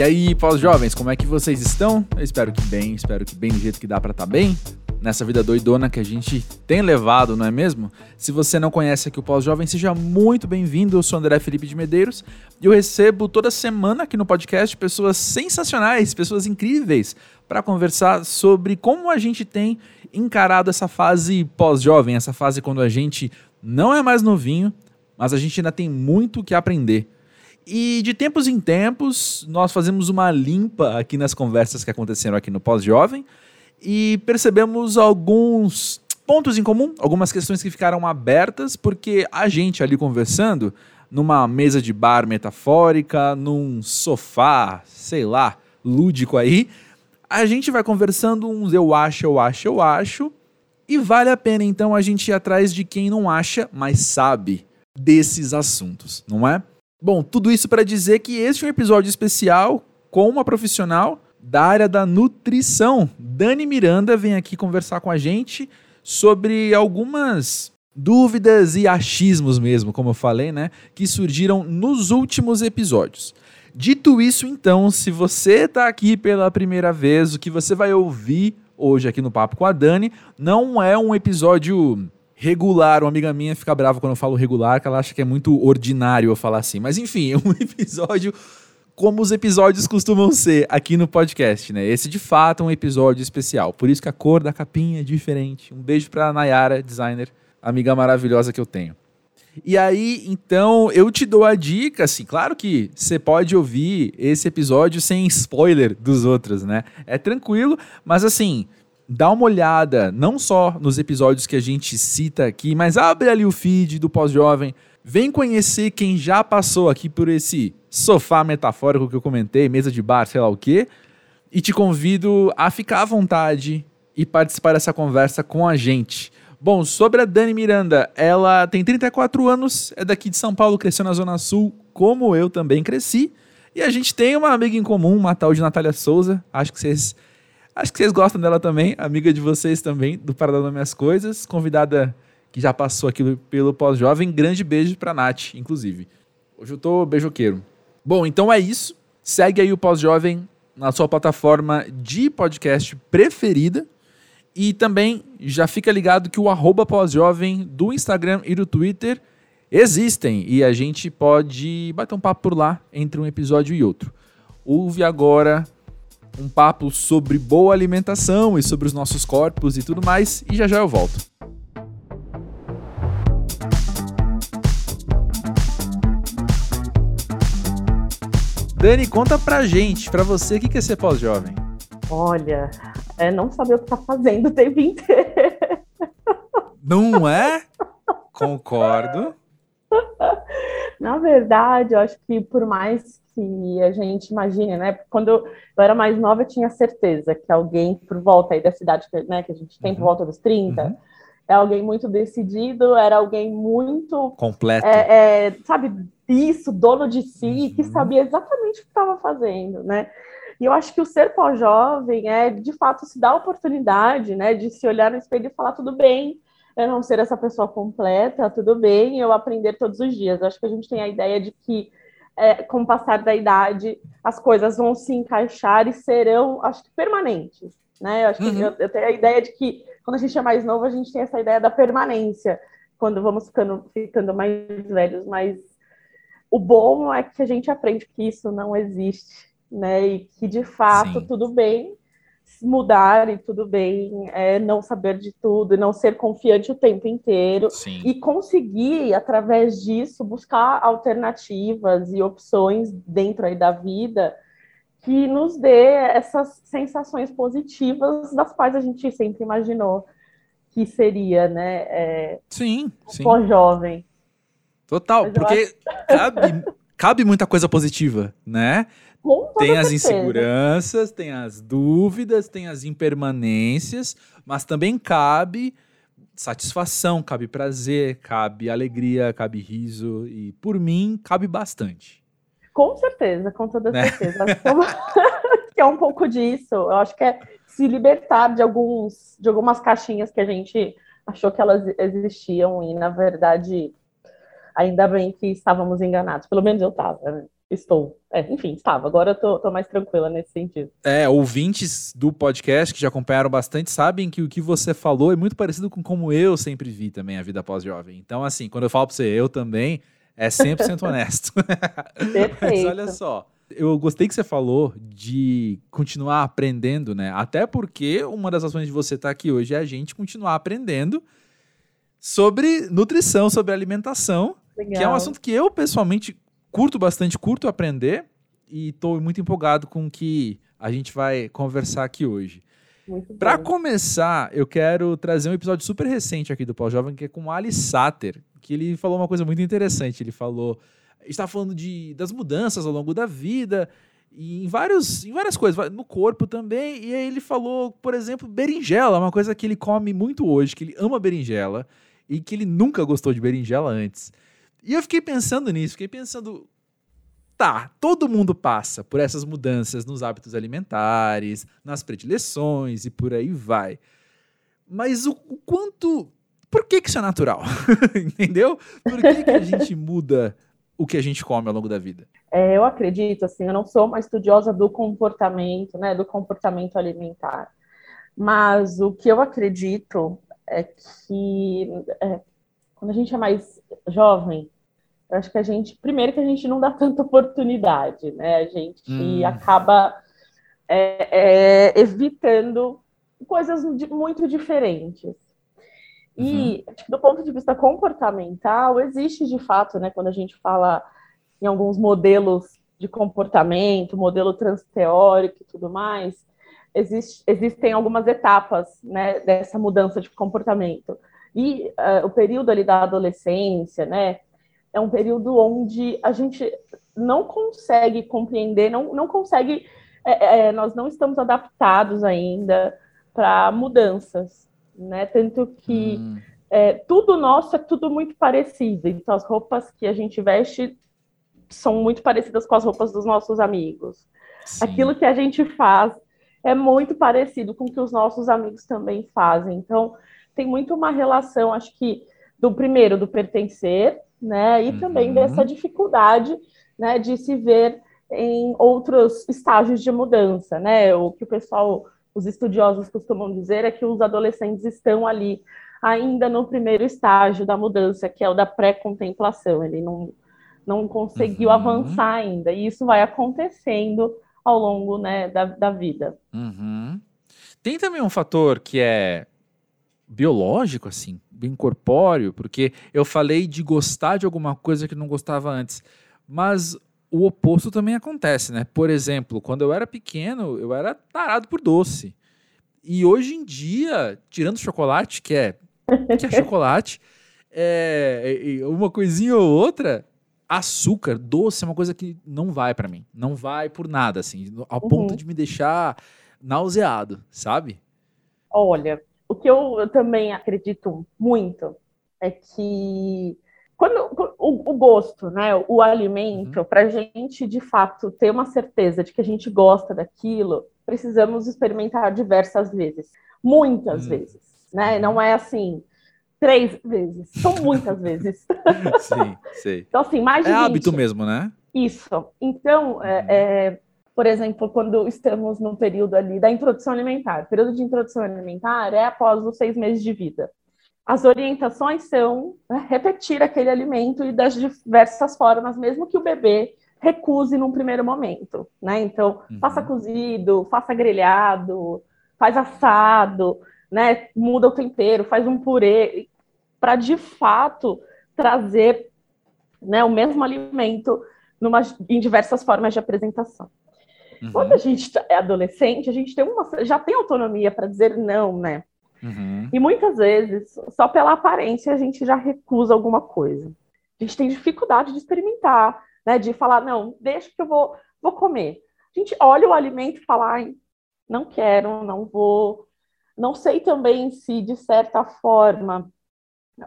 E aí, pós-jovens, como é que vocês estão? Eu espero que bem, espero que bem do jeito que dá para estar tá bem. Nessa vida doidona que a gente tem levado, não é mesmo? Se você não conhece aqui o Pós-Jovem, seja muito bem-vindo. Eu sou André Felipe de Medeiros e eu recebo toda semana aqui no podcast pessoas sensacionais, pessoas incríveis, para conversar sobre como a gente tem encarado essa fase pós-jovem, essa fase quando a gente não é mais novinho, mas a gente ainda tem muito que aprender. E de tempos em tempos, nós fazemos uma limpa aqui nas conversas que aconteceram aqui no Pós-Jovem e percebemos alguns pontos em comum, algumas questões que ficaram abertas, porque a gente ali conversando, numa mesa de bar metafórica, num sofá, sei lá, lúdico aí, a gente vai conversando uns eu acho, eu acho, eu acho, e vale a pena então a gente ir atrás de quem não acha, mas sabe desses assuntos, não é? Bom, tudo isso para dizer que este é um episódio especial com uma profissional da área da nutrição. Dani Miranda vem aqui conversar com a gente sobre algumas dúvidas e achismos mesmo, como eu falei, né, que surgiram nos últimos episódios. Dito isso, então, se você está aqui pela primeira vez, o que você vai ouvir hoje aqui no Papo com a Dani não é um episódio regular. Uma amiga minha fica brava quando eu falo regular, que ela acha que é muito ordinário eu falar assim. Mas enfim, é um episódio como os episódios costumam ser aqui no podcast, né? Esse de fato é um episódio especial. Por isso que a cor da capinha é diferente. Um beijo pra Nayara, designer, amiga maravilhosa que eu tenho. E aí, então, eu te dou a dica, assim, claro que você pode ouvir esse episódio sem spoiler dos outros, né? É tranquilo, mas assim, dá uma olhada não só nos episódios que a gente cita aqui, mas abre ali o feed do Pós-Jovem, vem conhecer quem já passou aqui por esse sofá metafórico que eu comentei, mesa de bar, sei lá o quê, e te convido a ficar à vontade e participar dessa conversa com a gente. Bom, sobre a Dani Miranda, ela tem 34 anos, é daqui de São Paulo, cresceu na Zona Sul, como eu também cresci. E a gente tem uma amiga em comum, uma tal de Natália Souza. Acho que vocês Acho que vocês gostam dela também, amiga de vocês também, do Paradão Minhas Coisas, convidada que já passou aqui pelo Pós-Jovem. Grande beijo pra Nath, inclusive. Hoje eu tô beijoqueiro. Bom, então é isso. Segue aí o Pós-Jovem na sua plataforma de podcast preferida. E também já fica ligado que o arroba pós-jovem do Instagram e do Twitter existem. E a gente pode bater um papo por lá entre um episódio e outro. Ouve agora um papo sobre boa alimentação e sobre os nossos corpos e tudo mais, e já já eu volto. Dani, conta pra gente, pra você, o que é ser pós-jovem? Olha, é não saber o que tá fazendo o tempo inteiro. Não é? Concordo. Na verdade, eu acho que por mais que a gente imagine, né? Quando eu era mais nova, eu tinha certeza que alguém por volta aí da cidade né, que a gente tem, por uhum. volta dos 30, uhum. é alguém muito decidido, era alguém muito. Completo. É, é, sabe, isso, dono de si, uhum. que sabia exatamente o que estava fazendo, né? E eu acho que o ser pós-jovem é, de fato, se dar a oportunidade, né, de se olhar no espelho e falar tudo bem, eu não ser essa pessoa completa, tudo bem, eu aprender todos os dias. Eu acho que a gente tem a ideia de que é, com o passar da idade, as coisas vão se encaixar e serão, acho que, permanentes. Né? Eu, acho uhum. que eu, eu, tenho a ideia de que, quando a gente é mais novo, a gente tem essa ideia da permanência, quando vamos ficando, ficando mais velhos. Mas o bom é que a gente aprende que isso não existe, né? E que, de fato, Sim. tudo bem mudar e tudo bem, é, não saber de tudo, não ser confiante o tempo inteiro Sim. e conseguir, através disso, buscar alternativas e opções dentro aí da vida que nos dê essas sensações positivas das quais a gente sempre imaginou que seria, né? É, sim, sim. Pós-jovem. Total, porque acho... cabe, cabe muita coisa positiva, né? Tem as inseguranças, tem as dúvidas, tem as impermanências, mas também cabe satisfação, cabe prazer, cabe alegria, cabe riso e por mim cabe bastante. Com certeza, com toda né? certeza. que é um pouco disso. Eu acho que é se libertar de alguns de algumas caixinhas que a gente achou que elas existiam e na verdade ainda bem que estávamos enganados. Pelo menos eu estava. Né? Estou. É, enfim, estava. Agora eu tô, tô, mais tranquila nesse sentido. É, ouvintes do podcast que já acompanharam bastante sabem que o que você falou é muito parecido com como eu sempre vi também a vida pós-jovem. Então, assim, quando eu falo pra você, eu também, é 100% honesto. Perfeito. Mas olha só. Eu gostei que você falou de continuar aprendendo, né? Até porque uma das ações de você estar aqui hoje é a gente continuar aprendendo sobre nutrição, sobre alimentação, Legal. que é um assunto que eu pessoalmente curto bastante, curto aprender e estou muito empolgado com o que a gente vai conversar aqui hoje. Para começar, eu quero trazer um episódio super recente aqui do Pau Jovem, que é com o Ali Satter, que ele falou uma coisa muito interessante. Ele falou, está falando de, das mudanças ao longo da vida e em, vários, em várias coisas, no corpo também. E aí ele falou, por exemplo, berinjela, uma coisa que ele come muito hoje, que ele ama berinjela e que ele nunca gostou de berinjela antes. E eu fiquei pensando nisso, fiquei pensando, tá, todo mundo passa por essas mudanças nos hábitos alimentares, nas predileções e por aí vai. Mas o, o quanto. Por que, que isso é natural? Entendeu? Por que, que a gente muda o que a gente come ao longo da vida? É, eu acredito, assim, eu não sou uma estudiosa do comportamento, né, do comportamento alimentar. Mas o que eu acredito é que é, quando a gente é mais jovem, eu acho que a gente, primeiro que a gente não dá tanta oportunidade, né? A gente hum. acaba é, é, evitando coisas muito diferentes. E, uhum. do ponto de vista comportamental, existe de fato, né, quando a gente fala em alguns modelos de comportamento, modelo transteórico e tudo mais, existe, existem algumas etapas né, dessa mudança de comportamento. E uh, o período ali da adolescência, né, é um período onde a gente não consegue compreender, não, não consegue, é, é, nós não estamos adaptados ainda para mudanças, né? Tanto que hum. é, tudo nosso é tudo muito parecido. Então as roupas que a gente veste são muito parecidas com as roupas dos nossos amigos. Sim. Aquilo que a gente faz é muito parecido com o que os nossos amigos também fazem. Então tem muito uma relação, acho que, do primeiro, do pertencer, né? E uhum. também dessa dificuldade né, de se ver em outros estágios de mudança, né? O que o pessoal, os estudiosos costumam dizer é que os adolescentes estão ali ainda no primeiro estágio da mudança, que é o da pré-contemplação. Ele não, não conseguiu uhum. avançar ainda, e isso vai acontecendo ao longo né, da, da vida. Uhum. Tem também um fator que é biológico, assim, bem corpóreo, porque eu falei de gostar de alguma coisa que não gostava antes, mas o oposto também acontece, né? Por exemplo, quando eu era pequeno, eu era tarado por doce. E hoje em dia, tirando chocolate, que é, que é chocolate, é, uma coisinha ou outra, açúcar, doce é uma coisa que não vai para mim. Não vai por nada, assim, ao uhum. ponto de me deixar nauseado, sabe? Olha, o que eu, também acredito muito é que quando o, o gosto, né, o alimento, uhum. para a gente de fato ter uma certeza de que a gente gosta daquilo, precisamos experimentar diversas vezes, muitas uhum. vezes, né? Uhum. Não é assim três vezes, são muitas vezes. Sim, sei. Então assim, mais de é 20. hábito mesmo, né? Isso. Então, é, uhum. é, por exemplo, quando estamos no período ali da introdução alimentar. O período de introdução alimentar é após os seis meses de vida. As orientações são repetir aquele alimento e das diversas formas, mesmo que o bebê recuse num primeiro momento, né? Então, uhum. faça cozido, faça grelhado, faz assado, né? Muda o tempero, faz um purê, para de fato trazer né, o mesmo alimento numa, em diversas formas de apresentação. Uhum. Quando a gente tá, é adolescente, a gente tem uma, já tem autonomia para dizer não, né? Uhum. E muitas vezes, só pela aparência, a gente já recusa alguma coisa. A gente tem dificuldade de experimentar, né? De falar, não, deixa que eu vou, vou comer. A gente olha o alimento e fala, ai, não quero, não vou. Não sei também se, de certa forma,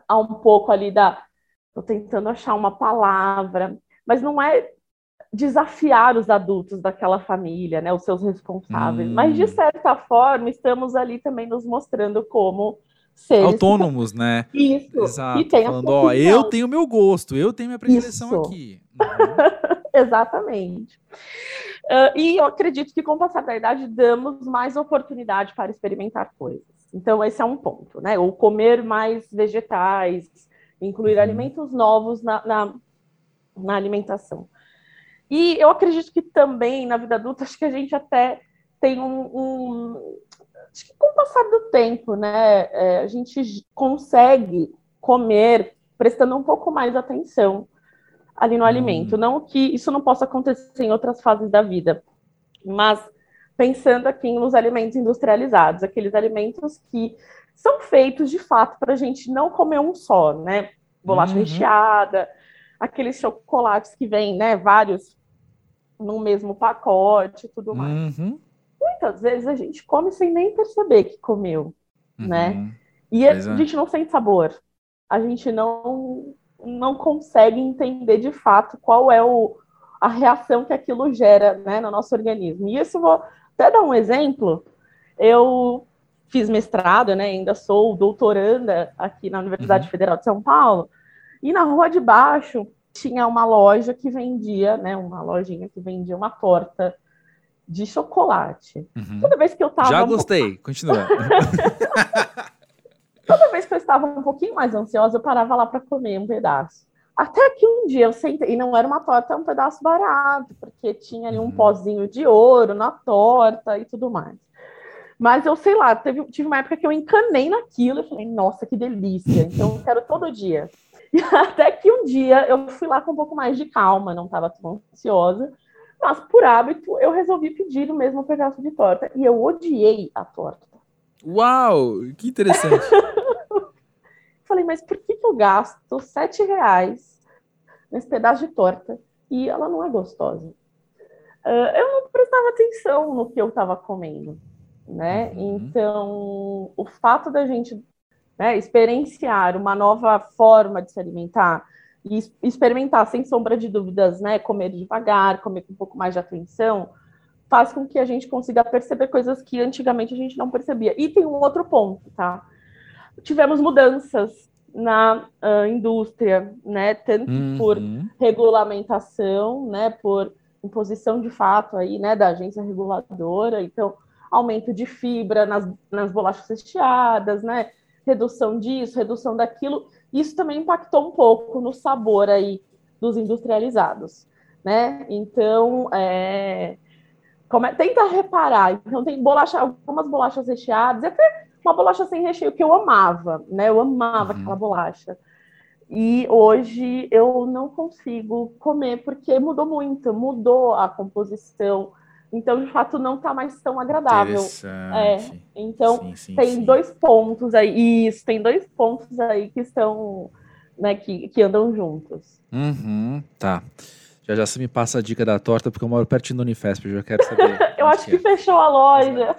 há um pouco ali da. Estou tentando achar uma palavra, mas não é desafiar os adultos daquela família, né, os seus responsáveis. Hum. Mas de certa forma, estamos ali também nos mostrando como seres autônomos, que... né? Isso. Exato. E tem Falando, ó, eu tenho meu gosto, eu tenho minha predileção Isso. aqui. Uhum. Exatamente. Uh, e eu acredito que com o passar da idade damos mais oportunidade para experimentar coisas. Então, esse é um ponto, né? Ou comer mais vegetais, incluir uhum. alimentos novos na, na, na, alimentação. E eu acredito que também na vida adulta, acho que a gente até tem um. um acho que com o passar do tempo, né? É, a gente consegue comer prestando um pouco mais atenção ali no hum. alimento. Não que isso não possa acontecer em outras fases da vida, mas pensando aqui nos alimentos industrializados, aqueles alimentos que são feitos de fato para a gente não comer um só, né? Bolacha uhum. recheada, aqueles chocolates que vêm, né? Vários no mesmo pacote, tudo mais. Uhum. Muitas vezes a gente come sem nem perceber que comeu, né? uhum. né? E a, a é. gente não sente sabor. A gente não não consegue entender de fato qual é o, a reação que aquilo gera né, no nosso organismo. E isso vou até dar um exemplo. Eu fiz mestrado, né, ainda sou doutoranda aqui na Universidade uhum. Federal de São Paulo, e na rua de baixo tinha uma loja que vendia, né, uma lojinha que vendia uma torta de chocolate. Uhum. Toda vez que eu tava. Já gostei, um... continua. Toda vez que eu estava um pouquinho mais ansiosa, eu parava lá para comer um pedaço. Até que um dia eu sentei, e não era uma torta, era um pedaço barato, porque tinha ali um uhum. pozinho de ouro na torta e tudo mais. Mas eu sei lá, teve, tive uma época que eu encanei naquilo e falei, nossa, que delícia, então eu quero todo dia. Até que um dia eu fui lá com um pouco mais de calma, não estava tão ansiosa, mas por hábito eu resolvi pedir o mesmo pedaço de torta e eu odiei a torta. Uau, que interessante. Falei, mas por que, eu gasto sete reais nesse pedaço de torta e ela não é gostosa? Uh, eu não prestava atenção no que eu estava comendo, né? Uhum. Então, o fato da gente né, experienciar uma nova forma de se alimentar e experimentar, sem sombra de dúvidas, né, comer devagar, comer com um pouco mais de atenção, faz com que a gente consiga perceber coisas que antigamente a gente não percebia. E tem um outro ponto, tá? Tivemos mudanças na uh, indústria, né? Tanto uhum. por regulamentação, né? Por imposição de fato aí, né? Da agência reguladora. Então, aumento de fibra nas, nas bolachas recheadas, né? Redução disso, redução daquilo. Isso também impactou um pouco no sabor aí dos industrializados, né? Então, é, Come... Tenta reparar. Então, tem bolacha, algumas bolachas recheadas, e até uma bolacha sem recheio que eu amava, né? Eu amava uhum. aquela bolacha. E hoje eu não consigo comer porque mudou muito, mudou a composição. Então, de fato, não está mais tão agradável. É, então, sim, sim, tem sim. dois pontos aí. Isso, tem dois pontos aí que estão, né, que, que andam juntos. Uhum, tá. Já já você me passa a dica da torta, porque eu moro pertinho do Unifesp, eu já quero saber. eu acho que, é. fechou a loja.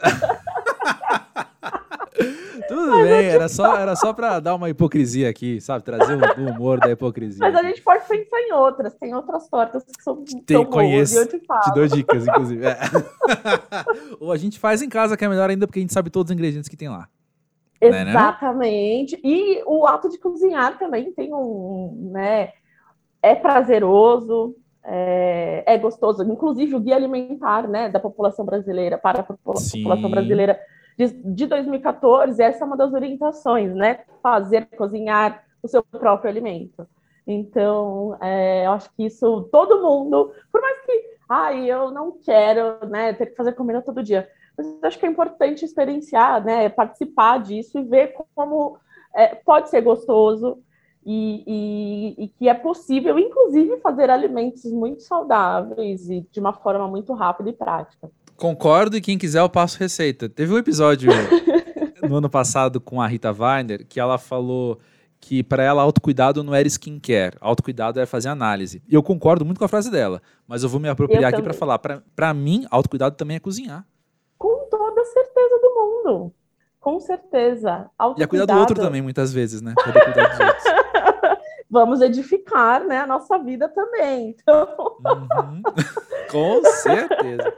Tudo Mas bem, era só, era só para dar uma hipocrisia aqui, sabe? Trazer o humor da hipocrisia. Mas a gente pode pensar em outras. Tem outras tortas que são Tem, tão conheço, boas, eu te falo. Te dou dicas, inclusive. É. Ou a gente faz em casa, que é melhor ainda, porque a gente sabe todos os ingredientes que tem lá. Né, Exatamente. Né, e o ato de cozinhar também tem um, né? É prazeroso, é, é, gostoso. Inclusive, o guia alimentar né, da população brasileira para a população brasileira de, de 2014, essa é uma das orientações, né? Fazer, cozinhar o seu próprio alimento. Então, é, eu acho que isso, todo mundo, por mais que, ai, eu não quero, né, ter que fazer comida todo dia, mas acho que é importante experienciar, né, participar disso e ver como é, pode ser gostoso, e, e, e, que é possível, inclusive, fazer alimentos muito saudáveis e de uma forma muito rápida e prática. Concordo, e quem quiser eu passo receita. Teve um episódio no ano passado com a Rita Weiner que ela falou que para ela autocuidado não era skincare, autocuidado é fazer análise. E eu concordo muito com a frase dela, mas eu vou me apropriar aqui para falar. Para mim, autocuidado também é cozinhar. Com toda certeza do mundo. Com certeza. E é cuidar do outro também, muitas vezes, né? Poder cuidar dos outros. vamos edificar né, a nossa vida também. Então... Uhum. Com certeza.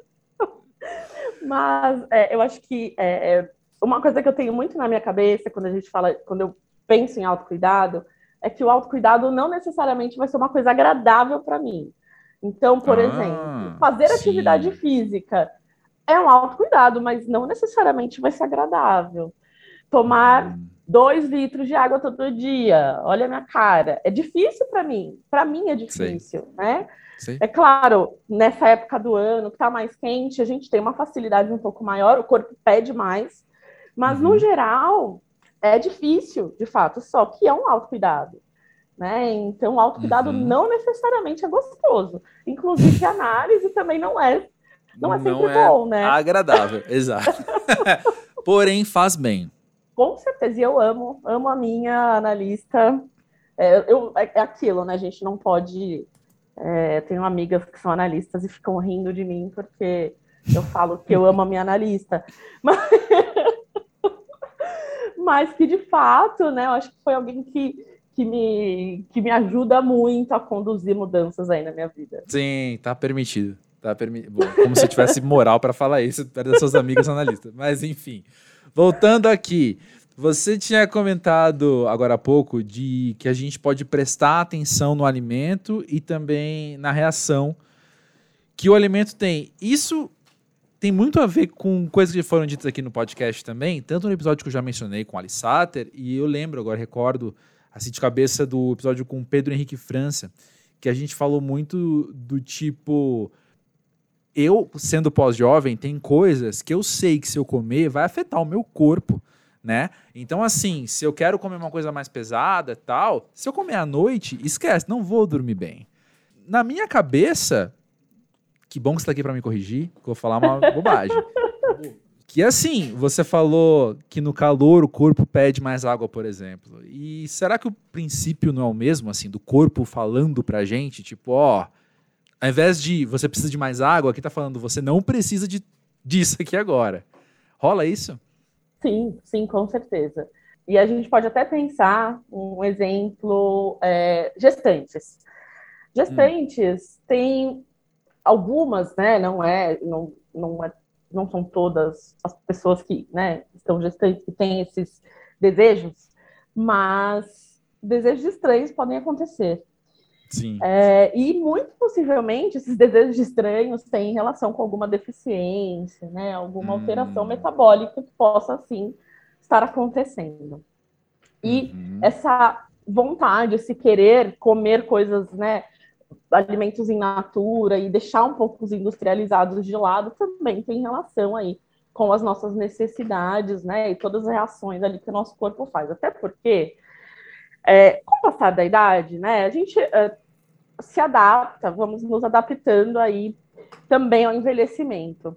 Mas é, eu acho que é, é, uma coisa que eu tenho muito na minha cabeça quando a gente fala, quando eu penso em autocuidado, é que o autocuidado não necessariamente vai ser uma coisa agradável para mim. Então, por ah, exemplo, fazer sim. atividade física é um autocuidado, mas não necessariamente vai ser agradável. Tomar hum. dois litros de água todo dia, olha a minha cara, é difícil para mim. Para mim é difícil, Sim. né? Sim. É claro, nessa época do ano que está mais quente, a gente tem uma facilidade um pouco maior, o corpo pede mais, mas uhum. no geral é difícil, de fato, só que é um autocuidado. Né? Então, o autocuidado uhum. não necessariamente é gostoso. Inclusive, a análise também não é, não é sempre não é bom, né? Agradável, exato. Porém, faz bem. Com certeza, e eu amo, amo a minha analista. É, eu, é, é aquilo, né? A gente não pode. É, tenho amigas que são analistas e ficam rindo de mim porque eu falo que eu amo a minha analista. Mas, mas que de fato, né? Eu acho que foi alguém que que me, que me ajuda muito a conduzir mudanças aí na minha vida. Sim, tá permitido. Tá permi Bom, como se eu tivesse moral para falar isso perto das suas amigas analistas. Mas enfim, voltando aqui. Você tinha comentado agora há pouco de que a gente pode prestar atenção no alimento e também na reação que o alimento tem. Isso tem muito a ver com coisas que foram ditas aqui no podcast também, tanto no episódio que eu já mencionei com Alice Satter, e eu lembro, agora recordo assim de cabeça do episódio com Pedro Henrique França, que a gente falou muito do tipo eu sendo pós-jovem tem coisas que eu sei que se eu comer vai afetar o meu corpo, né? Então assim, se eu quero comer uma coisa mais pesada, tal, se eu comer à noite, esquece, não vou dormir bem. Na minha cabeça, que bom que você tá aqui para me corrigir, que eu vou falar uma bobagem. Que assim, você falou que no calor o corpo pede mais água, por exemplo. E será que o princípio não é o mesmo, assim, do corpo falando pra gente? Tipo, ó, ao invés de você precisa de mais água, aqui tá falando você não precisa de, disso aqui agora. Rola isso? Sim, sim, com certeza. E a gente pode até pensar um exemplo, é, gestantes. Gestantes hum. tem algumas, né? Não é, não, não é não são todas as pessoas que né, estão gestantes que têm esses desejos, mas desejos estranhos podem acontecer. Sim. É, e muito possivelmente esses desejos estranhos têm relação com alguma deficiência, né, alguma hum. alteração metabólica que possa assim estar acontecendo. E uhum. essa vontade, esse querer comer coisas, né, alimentos em natura e deixar um pouco os industrializados de lado também tem relação aí com as nossas necessidades, né, e todas as reações ali que o nosso corpo faz. Até porque, é, com o passar da idade, né, a gente é, se adapta, vamos nos adaptando aí também ao envelhecimento.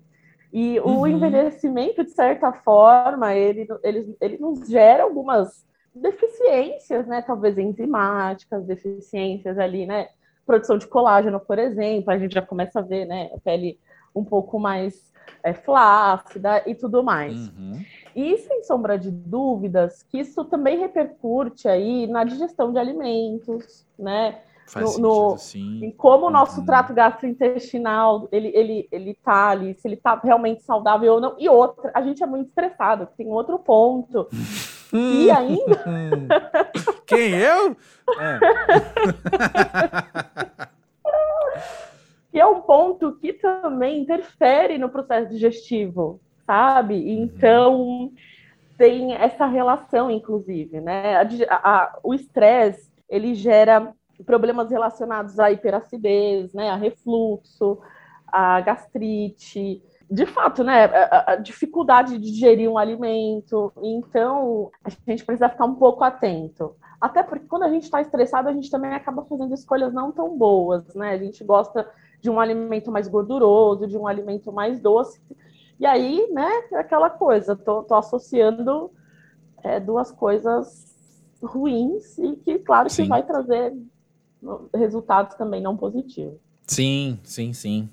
E uhum. o envelhecimento, de certa forma, ele, ele, ele nos gera algumas deficiências, né, talvez enzimáticas, deficiências ali, né, produção de colágeno, por exemplo, a gente já começa a ver, né, a pele um pouco mais é, flácida e tudo mais. Uhum. E sem sombra de dúvidas que isso também repercute aí na digestão de alimentos, né? Faz no, no em como o nosso uhum. trato gastrointestinal ele, ele, ele tá ali, se ele tá realmente saudável ou não. E outra, a gente é muito estressado, tem outro ponto. e ainda. Quem eu? É. que é um ponto que também interfere no processo digestivo, sabe? Uhum. Então tem essa relação, inclusive, né? A, a, o estresse ele gera problemas relacionados à hiperacidez, né? A refluxo, a gastrite, de fato, né, a, a, dificuldade de digerir um alimento. Então, a gente precisa ficar um pouco atento. Até porque quando a gente está estressado, a gente também acaba fazendo escolhas não tão boas, né? A gente gosta de um alimento mais gorduroso, de um alimento mais doce. E aí, né, é aquela coisa, tô, tô associando é, duas coisas ruins e que, claro, sim. que vai trazer resultados também não positivos. Sim, sim, sim.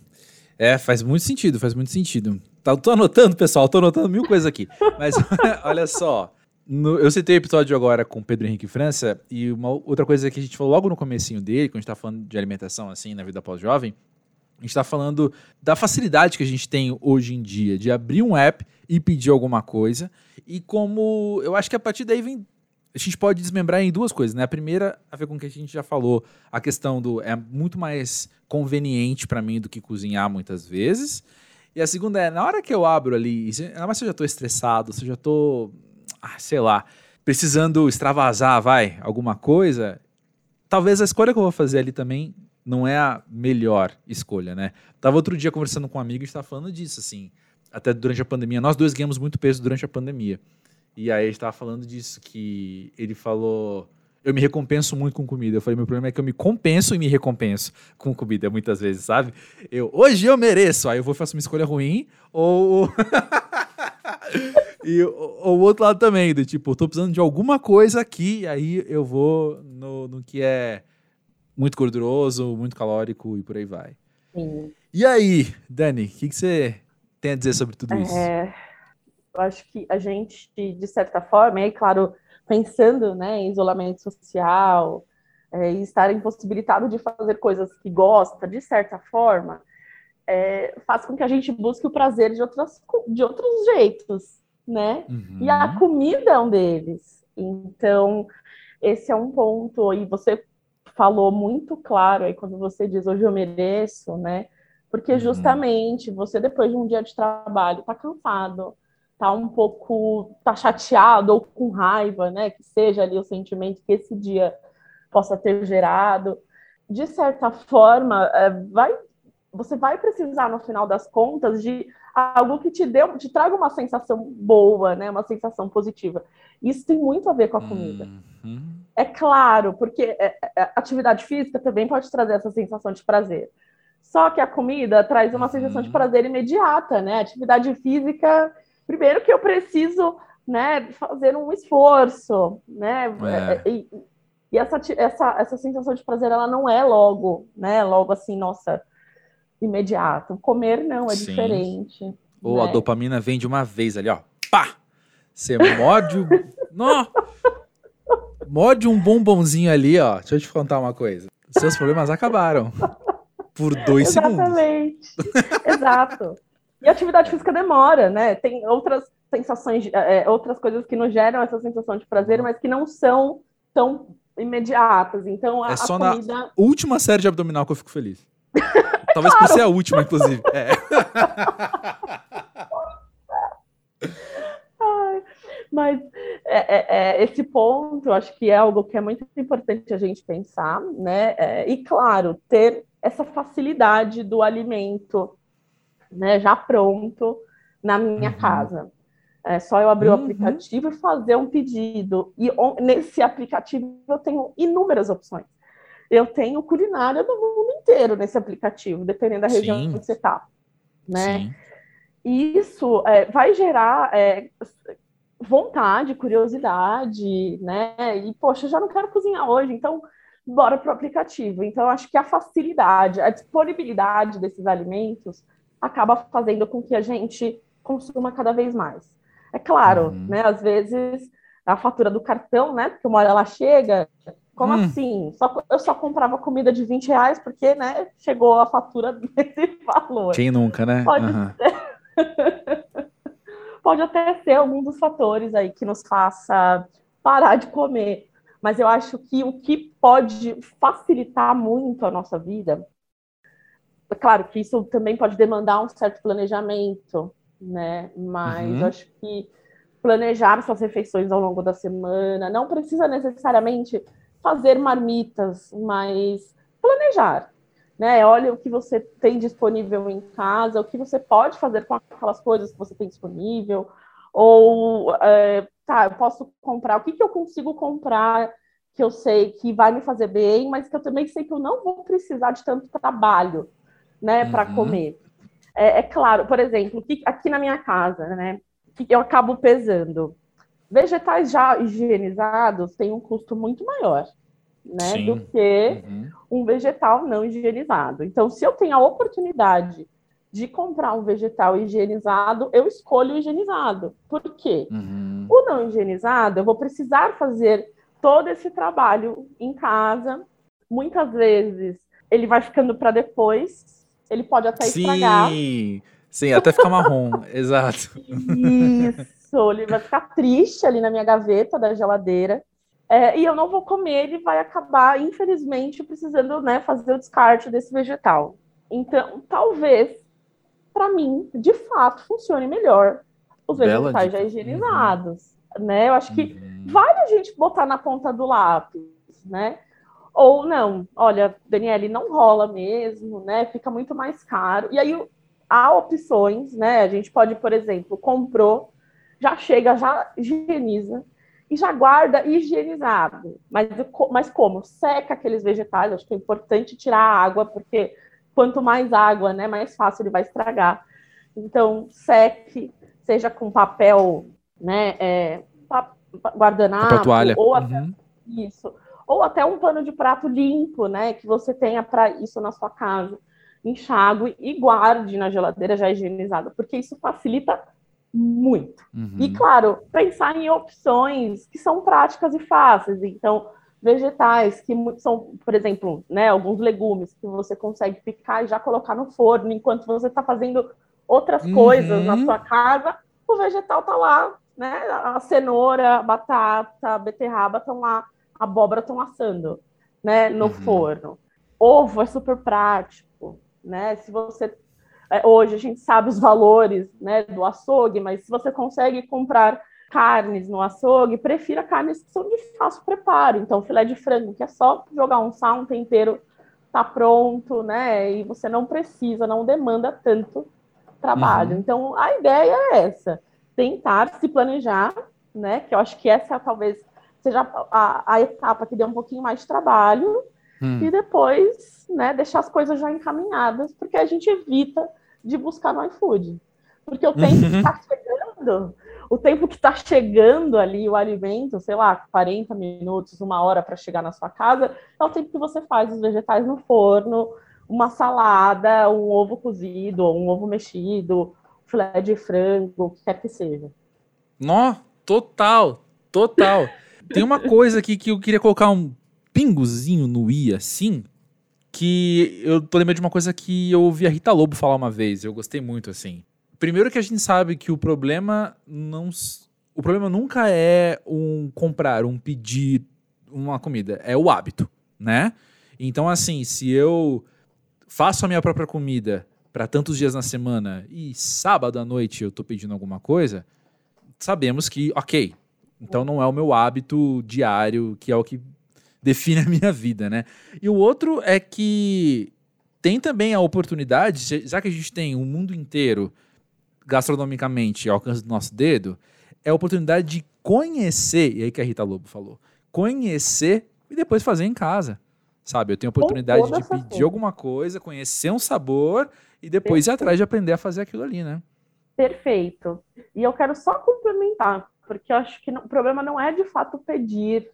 É, faz muito sentido, faz muito sentido. Tá, tô anotando, pessoal, tô anotando mil coisas aqui. Mas olha só, no, eu citei o episódio agora com Pedro Henrique França, e uma outra coisa que a gente falou logo no comecinho dele, quando a gente tá falando de alimentação, assim, na vida pós-jovem, a gente está falando da facilidade que a gente tem hoje em dia de abrir um app e pedir alguma coisa. E como eu acho que a partir daí vem a gente pode desmembrar em duas coisas, né? A primeira, a ver com o que a gente já falou, a questão do é muito mais conveniente para mim do que cozinhar muitas vezes. E a segunda é, na hora que eu abro ali, ainda mais se eu já tô estressado, se eu já tô, ah, sei lá, precisando extravasar, vai, alguma coisa, talvez a escolha que eu vou fazer ali também não é a melhor escolha, né? Tava outro dia conversando com um amigo e estava falando disso, assim, até durante a pandemia. Nós dois ganhamos muito peso durante a pandemia. E aí a gente tava falando disso, que ele falou. Eu me recompenso muito com comida. Eu falei, meu problema é que eu me compenso e me recompenso com comida muitas vezes, sabe? Eu, hoje eu mereço. Aí eu vou fazer uma escolha ruim, ou. e o outro lado também, do tipo, eu tô precisando de alguma coisa aqui, aí eu vou no, no que é muito gorduroso, muito calórico e por aí vai. Sim. E aí, Dani, o que, que você tem a dizer sobre tudo isso? É, eu acho que a gente, de certa forma, e claro, pensando né, em isolamento social é, e estar impossibilitado de fazer coisas que gosta, de certa forma, é, faz com que a gente busque o prazer de, outras, de outros jeitos, né? Uhum. E a comida é um deles. Então, esse é um ponto, e você falou muito claro aí quando você diz hoje eu mereço, né? Porque uhum. justamente você, depois de um dia de trabalho, tá cansado, tá um pouco, tá chateado ou com raiva, né? Que seja ali o sentimento que esse dia possa ter gerado. De certa forma, é, vai, você vai precisar, no final das contas, de algo que te deu, te traga uma sensação boa, né? Uma sensação positiva. Isso tem muito a ver com a comida. Uhum. É claro, porque é, é, atividade física também pode trazer essa sensação de prazer. Só que a comida traz uma sensação de uhum. prazer imediata, né? Atividade física Primeiro que eu preciso né, fazer um esforço, né? É. E, e, essa, essa, essa sensação de prazer, ela não é logo, né? Logo assim, nossa, imediato. Comer não, é Sim. diferente. Ou né? a dopamina vem de uma vez ali, ó. Pá! Você morde o. Nó! Morde um bombonzinho ali, ó. Deixa eu te contar uma coisa. Seus problemas acabaram. Por dois Exatamente. segundos. Exatamente. Exato. E a atividade física demora, né? Tem outras sensações, é, é, outras coisas que nos geram essa sensação de prazer, mas que não são tão imediatas. Então, a, é só a comida... na última série de abdominal que eu fico feliz. Talvez claro. por ser a última, inclusive. É. mas é, é, é, esse ponto, eu acho que é algo que é muito importante a gente pensar, né? É, e claro, ter essa facilidade do alimento né, já pronto na minha uhum. casa. É só eu abrir uhum. o aplicativo e fazer um pedido. E nesse aplicativo eu tenho inúmeras opções. Eu tenho culinária do mundo inteiro nesse aplicativo, dependendo da região Sim. que você está. Né? Sim. E isso é, vai gerar é, vontade, curiosidade, né? E, poxa, eu já não quero cozinhar hoje, então bora para o aplicativo. Então, acho que a facilidade, a disponibilidade desses alimentos acaba fazendo com que a gente consuma cada vez mais. É claro, uhum. né? Às vezes a fatura do cartão, né? Porque uma hora ela chega, como hum. assim? Só, eu só comprava comida de 20 reais porque, né, chegou a fatura desse valor. Quem nunca, né? Pode, uhum. Pode até ser algum dos fatores aí que nos faça parar de comer. Mas eu acho que o que pode facilitar muito a nossa vida Claro que isso também pode demandar um certo planejamento, né? Mas uhum. acho que planejar suas refeições ao longo da semana não precisa necessariamente fazer marmitas, mas planejar, né? Olha o que você tem disponível em casa, o que você pode fazer com aquelas coisas que você tem disponível, ou é, tá, eu posso comprar, o que, que eu consigo comprar que eu sei que vai me fazer bem, mas que eu também sei que eu não vou precisar de tanto trabalho né, uhum. para comer. É, é, claro, por exemplo, que, aqui na minha casa, né, que eu acabo pesando. Vegetais já higienizados têm um custo muito maior, né, do que uhum. um vegetal não higienizado. Então, se eu tenho a oportunidade de comprar um vegetal higienizado, eu escolho o higienizado. Por quê? Uhum. O não higienizado, eu vou precisar fazer todo esse trabalho em casa. Muitas vezes ele vai ficando para depois, ele pode até sim, estragar. Sim, até ficar marrom, exato. Isso, ele vai ficar triste ali na minha gaveta da geladeira. É, e eu não vou comer, ele vai acabar, infelizmente, precisando né, fazer o descarte desse vegetal. Então, talvez, para mim, de fato, funcione melhor os Bela vegetais já higienizados. Uhum. Né? Eu acho que uhum. vale a gente botar na ponta do lápis, né? Ou não, olha, Daniele, não rola mesmo, né? Fica muito mais caro. E aí há opções, né? A gente pode, por exemplo, comprou, já chega, já higieniza e já guarda higienizado. Mas, mas como? Seca aqueles vegetais, acho que é importante tirar a água, porque quanto mais água, né, mais fácil ele vai estragar. Então, seque, seja com papel, né, é, guardanapo, toalha. ou até, uhum. isso, ou até um pano de prato limpo, né, que você tenha para isso na sua casa. Enxague e guarde na geladeira já higienizada, porque isso facilita muito. Uhum. E, claro, pensar em opções que são práticas e fáceis. Então, vegetais que são, por exemplo, né, alguns legumes que você consegue picar e já colocar no forno enquanto você está fazendo outras uhum. coisas na sua casa, o vegetal está lá, né? A cenoura, a batata, a beterraba estão lá, a abóbora estão assando, né, no uhum. forno. Ovo é super prático, né? Se você hoje a gente sabe os valores né, do açougue, mas se você consegue comprar carnes no açougue, prefira carnes que são de fácil preparo. Então, filé de frango, que é só jogar um sal, um tempero, tá pronto, né? E você não precisa, não demanda tanto trabalho. Uhum. Então, a ideia é essa: tentar se planejar, né? Que eu acho que essa talvez seja a, a etapa que dê um pouquinho mais de trabalho, hum. e depois, né, deixar as coisas já encaminhadas, porque a gente evita de buscar no iFood. Porque o tempo uhum. que está chegando, o tempo que está chegando ali o alimento, sei lá, 40 minutos, uma hora para chegar na sua casa, é o tempo que você faz os vegetais no forno, uma salada, um ovo cozido, um ovo mexido, filé de frango, o que quer que seja. Nó, total, total. Tem uma coisa aqui que eu queria colocar um pingozinho no i, assim, que eu tô lembrando de uma coisa que eu ouvi a Rita Lobo falar uma vez, eu gostei muito, assim. Primeiro que a gente sabe que o problema não... O problema nunca é um comprar, um pedir uma comida, é o hábito, né? Então, assim, se eu faço a minha própria comida para tantos dias na semana e sábado à noite eu tô pedindo alguma coisa, sabemos que, ok, então não é o meu hábito diário, que é o que define a minha vida, né? E o outro é que tem também a oportunidade, já que a gente tem o mundo inteiro gastronomicamente ao alcance do nosso dedo, é a oportunidade de conhecer, e aí que a Rita Lobo falou, conhecer e depois fazer em casa. Sabe, eu tenho a oportunidade de pedir alguma coisa, conhecer um sabor e depois Perfeito. ir atrás de aprender a fazer aquilo ali, né? Perfeito. E eu quero só complementar, porque eu acho que o problema não é de fato pedir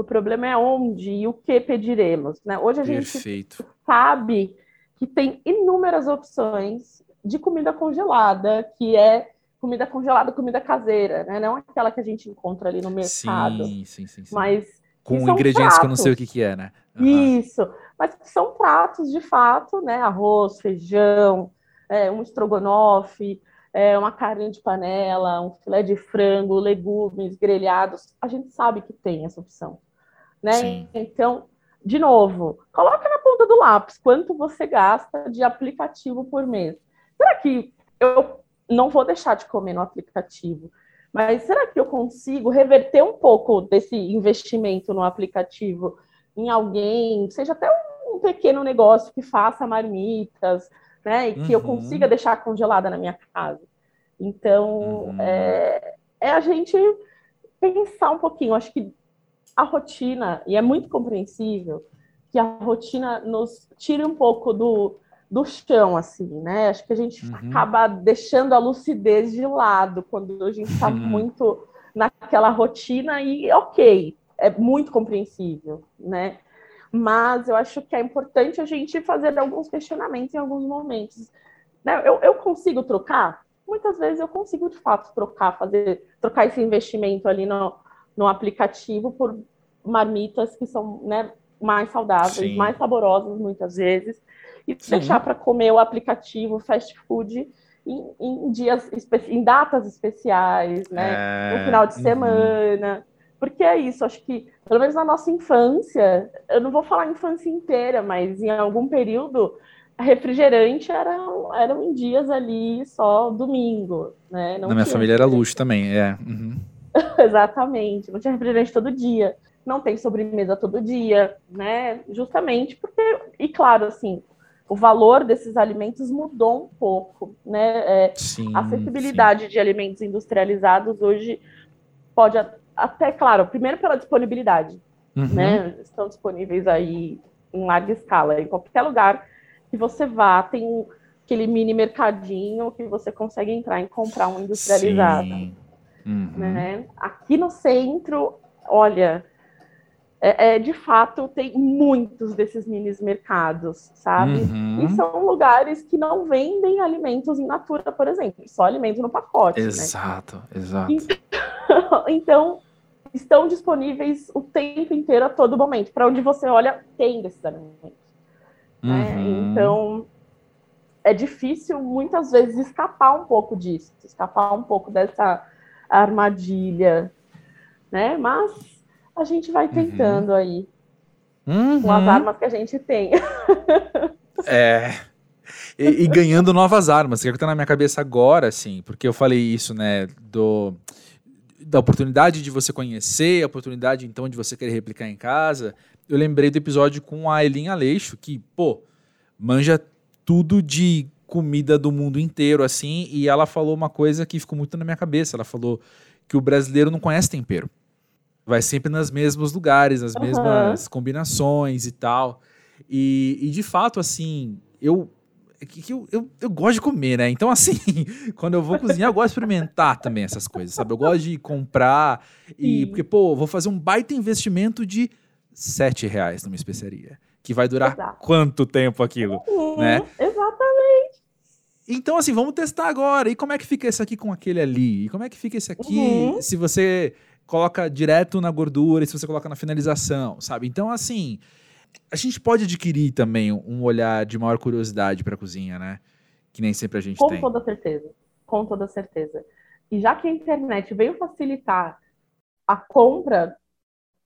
o problema é onde e o que pediremos. Né? Hoje a Perfeito. gente sabe que tem inúmeras opções de comida congelada, que é comida congelada, comida caseira, né? Não aquela que a gente encontra ali no mercado. Sim, sim, sim. sim. Mas com ingredientes pratos. que eu não sei o que, que é, né? Uhum. Isso, mas que são pratos de fato, né? Arroz, feijão, é, um estrogonofe, é, uma carne de panela, um filé de frango, legumes grelhados. A gente sabe que tem essa opção né? Sim. Então, de novo, coloca na ponta do lápis quanto você gasta de aplicativo por mês. Será que eu não vou deixar de comer no aplicativo? Mas será que eu consigo reverter um pouco desse investimento no aplicativo em alguém, seja até um pequeno negócio que faça marmitas, né? E que uhum. eu consiga deixar congelada na minha casa. Então, uhum. é, é a gente pensar um pouquinho. Acho que a rotina, e é muito compreensível que a rotina nos tire um pouco do, do chão, assim, né? Acho que a gente uhum. acaba deixando a lucidez de lado quando a gente está uhum. muito naquela rotina e ok, é muito compreensível, né? Mas eu acho que é importante a gente fazer alguns questionamentos em alguns momentos. Né? Eu, eu consigo trocar? Muitas vezes eu consigo de fato trocar, fazer trocar esse investimento ali no, no aplicativo por marmitas que são né, mais saudáveis, Sim. mais saborosas muitas vezes, e Sim. deixar para comer o aplicativo fast food em, em, dias em datas especiais, né? É... No final de uhum. semana. Uhum. Porque é isso, acho que, pelo menos na nossa infância, eu não vou falar infância inteira, mas em algum período, refrigerante era, eram em dias ali só domingo, né? Não na minha família era luxo também, é. Uhum. Exatamente, não tinha refrigerante todo dia, não tem sobremesa todo dia, né? Justamente porque, e claro, assim, o valor desses alimentos mudou um pouco, né? É, sim, a acessibilidade sim. de alimentos industrializados hoje pode até, claro, primeiro pela disponibilidade, uhum. né? Estão disponíveis aí em larga escala, em qualquer lugar que você vá, tem aquele mini mercadinho que você consegue entrar e comprar um industrializado. Uhum. Né? Aqui no centro, olha, é, é, de fato tem muitos desses mini mercados, sabe? Uhum. E são lugares que não vendem alimentos in natura, por exemplo, só alimentos no pacote. Exato, né? exato. Então, então, estão disponíveis o tempo inteiro, a todo momento. Para onde você olha, tem desses alimentos. Né? Uhum. Né? Então, é difícil muitas vezes escapar um pouco disso, escapar um pouco dessa armadilha, né? Mas a gente vai uhum. tentando uhum. aí uhum. com as armas que a gente tem. é. E, e, ganhando novas armas, que é o que tá na minha cabeça agora, assim, porque eu falei isso, né, do da oportunidade de você conhecer, a oportunidade então de você querer replicar em casa. Eu lembrei do episódio com a Elin Aleixo, que, pô, manja tudo de comida do mundo inteiro, assim, e ela falou uma coisa que ficou muito na minha cabeça. Ela falou que o brasileiro não conhece tempero. Vai sempre nos mesmos lugares, nas uhum. mesmas combinações e tal. E, e de fato, assim, eu é que, eu, eu, eu, gosto de comer, né? Então, assim, quando eu vou cozinhar, eu gosto de experimentar também essas coisas, sabe? Eu gosto de comprar e... Sim. Porque, pô, vou fazer um baita investimento de sete reais numa especiaria. Que vai durar Exato. quanto tempo aquilo, uhum, né? Exatamente. Então, assim, vamos testar agora. E como é que fica esse aqui com aquele ali? E como é que fica esse aqui uhum. se você coloca direto na gordura e se você coloca na finalização, sabe? Então, assim a gente pode adquirir também um olhar de maior curiosidade para a cozinha, né? Que nem sempre a gente Com tem. Com toda certeza. Com toda certeza. E já que a internet veio facilitar a compra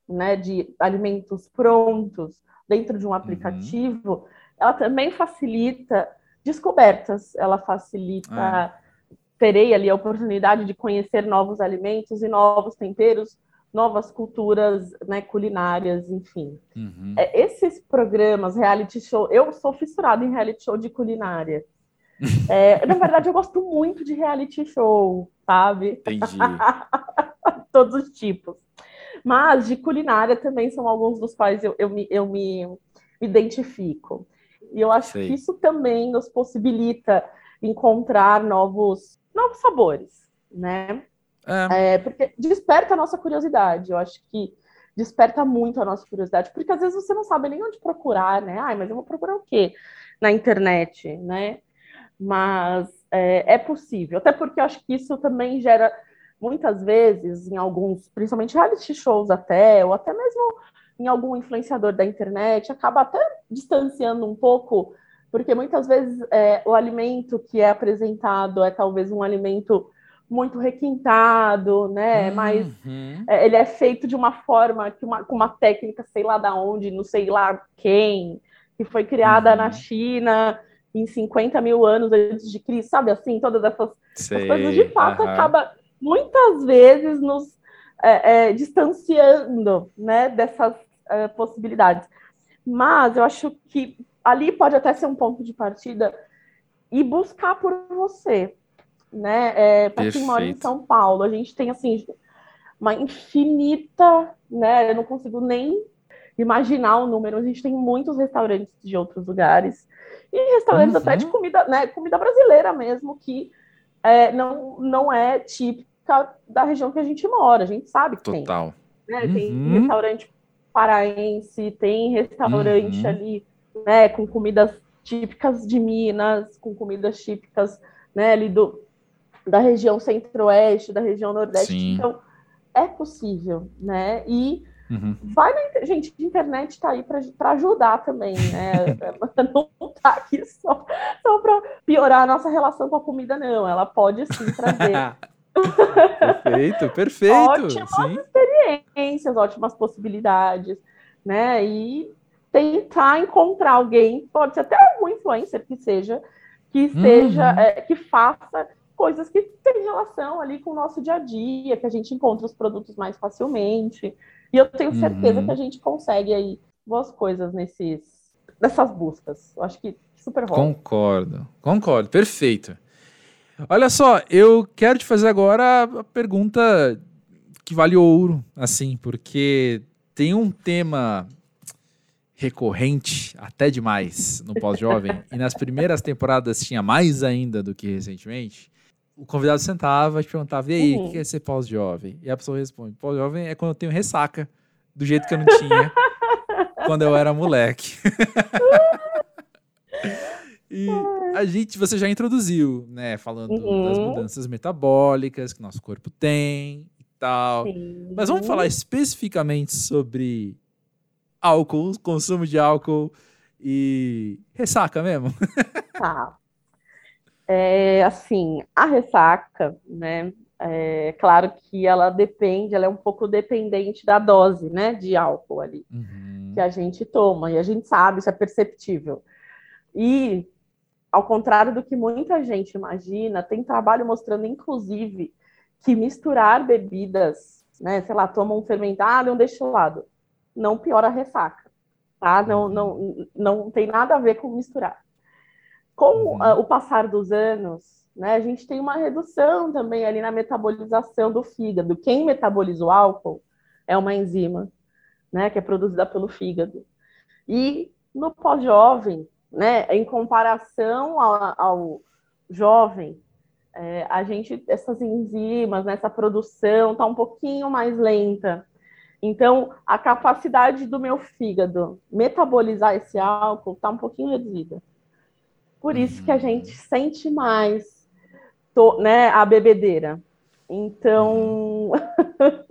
né, de alimentos prontos dentro de um aplicativo, uhum. ela também facilita descobertas, ela facilita. Ah. Terei ali a oportunidade de conhecer novos alimentos e novos temperos novas culturas né, culinárias, enfim. Uhum. É, esses programas, reality show, eu sou fissurada em reality show de culinária. É, na verdade, eu gosto muito de reality show, sabe? Entendi. Todos os tipos. Mas de culinária também são alguns dos quais eu, eu, me, eu me identifico. E eu acho Sei. que isso também nos possibilita encontrar novos, novos sabores, né? É. É, porque desperta a nossa curiosidade. Eu acho que desperta muito a nossa curiosidade, porque às vezes você não sabe nem onde procurar, né? Ai, mas eu vou procurar o quê na internet, né? Mas é, é possível, até porque eu acho que isso também gera muitas vezes em alguns, principalmente reality shows até, ou até mesmo em algum influenciador da internet, acaba até distanciando um pouco, porque muitas vezes é, o alimento que é apresentado é talvez um alimento muito requintado, né? Uhum. Mas é, ele é feito de uma forma, que uma, com uma técnica, sei lá da onde, não sei lá quem, que foi criada uhum. na China em 50 mil anos antes de Cristo, sabe assim? Todas essas, essas coisas de fato uhum. acaba muitas vezes nos é, é, distanciando, né? Dessas é, possibilidades. Mas eu acho que ali pode até ser um ponto de partida e buscar por você, né? É, para quem mora em São Paulo, a gente tem assim uma infinita, né? Eu não consigo nem imaginar o número. A gente tem muitos restaurantes de outros lugares e restaurantes uhum. até de comida, né? Comida brasileira mesmo que é, não não é típica da região que a gente mora. A gente sabe que Total. tem. Né? Uhum. Tem restaurante paraense, tem restaurante uhum. ali, né? Com comidas típicas de Minas, com comidas típicas, né? Ali do da região centro-oeste, da região nordeste. Sim. Então, é possível, né? E uhum. vai na gente, a internet está aí para ajudar também, né? não está aqui só, só para piorar a nossa relação com a comida, não. Ela pode sim trazer. perfeito, perfeito. Ótimas sim. experiências ótimas possibilidades, né? E tentar encontrar alguém, pode ser até algum influencer que seja, que seja, uhum. é, que faça coisas que têm relação ali com o nosso dia a dia, que a gente encontra os produtos mais facilmente. E eu tenho certeza uhum. que a gente consegue aí boas coisas nesses, nessas buscas. Eu acho que super rola. Concordo, concordo, perfeito. Olha só, eu quero te fazer agora a pergunta que vale ouro, assim, porque tem um tema recorrente, até demais, no pós-jovem, e nas primeiras temporadas tinha mais ainda do que recentemente. O convidado sentava e perguntava: e aí, o uhum. que é ser pós-jovem? E a pessoa responde: pós-jovem é quando eu tenho ressaca, do jeito que eu não tinha quando eu era moleque. E a gente, você já introduziu, né? Falando uhum. das mudanças metabólicas que nosso corpo tem e tal. Sim. Mas vamos falar especificamente sobre álcool, consumo de álcool e ressaca mesmo. Tá. É, assim, a ressaca, né? É claro que ela depende, ela é um pouco dependente da dose, né, de álcool ali uhum. que a gente toma e a gente sabe, isso é perceptível. E ao contrário do que muita gente imagina, tem trabalho mostrando, inclusive, que misturar bebidas, né, sei lá, toma um fermentado e um destilado, não piora a ressaca, tá? Não, não, não tem nada a ver com misturar. Com uh, o passar dos anos, né, a gente tem uma redução também ali na metabolização do fígado. Quem metaboliza o álcool é uma enzima, né, que é produzida pelo fígado. E no pós-jovem, né, em comparação ao, ao jovem, é, a gente, essas enzimas, né, essa produção está um pouquinho mais lenta. Então, a capacidade do meu fígado metabolizar esse álcool está um pouquinho reduzida. Por isso que a gente sente mais né, a bebedeira. Então,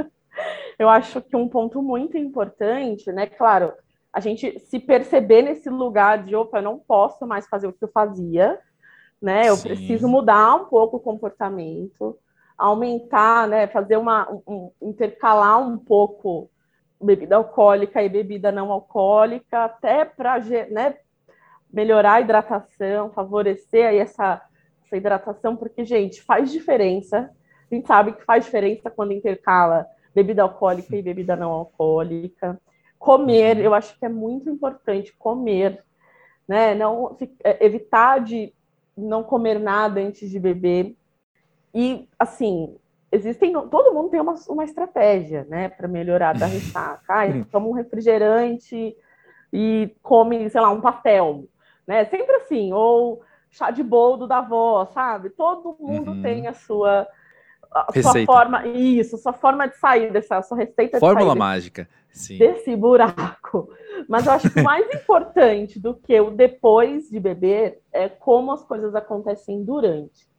eu acho que um ponto muito importante, né, claro, a gente se perceber nesse lugar de, opa, eu não posso mais fazer o que eu fazia, né? Eu Sim. preciso mudar um pouco o comportamento, aumentar, né? Fazer uma um, intercalar um pouco bebida alcoólica e bebida não alcoólica, até para né, melhorar a hidratação, favorecer aí essa, essa hidratação, porque, gente, faz diferença. A gente sabe que faz diferença quando intercala bebida alcoólica e bebida não alcoólica. Comer, uhum. eu acho que é muito importante comer, né? Não é, evitar de não comer nada antes de beber. E assim, existem, todo mundo tem uma, uma estratégia, né, para melhorar da ressaca. Ah, toma um refrigerante e come, sei lá, um pastel, né? Sempre assim, ou chá de boldo da avó, sabe? Todo mundo uhum. tem a sua a sua forma, isso, sua forma de sair dessa sua receita Fórmula mágica. Sim. desse buraco. Mas eu acho que mais importante do que o depois de beber é como as coisas acontecem durante.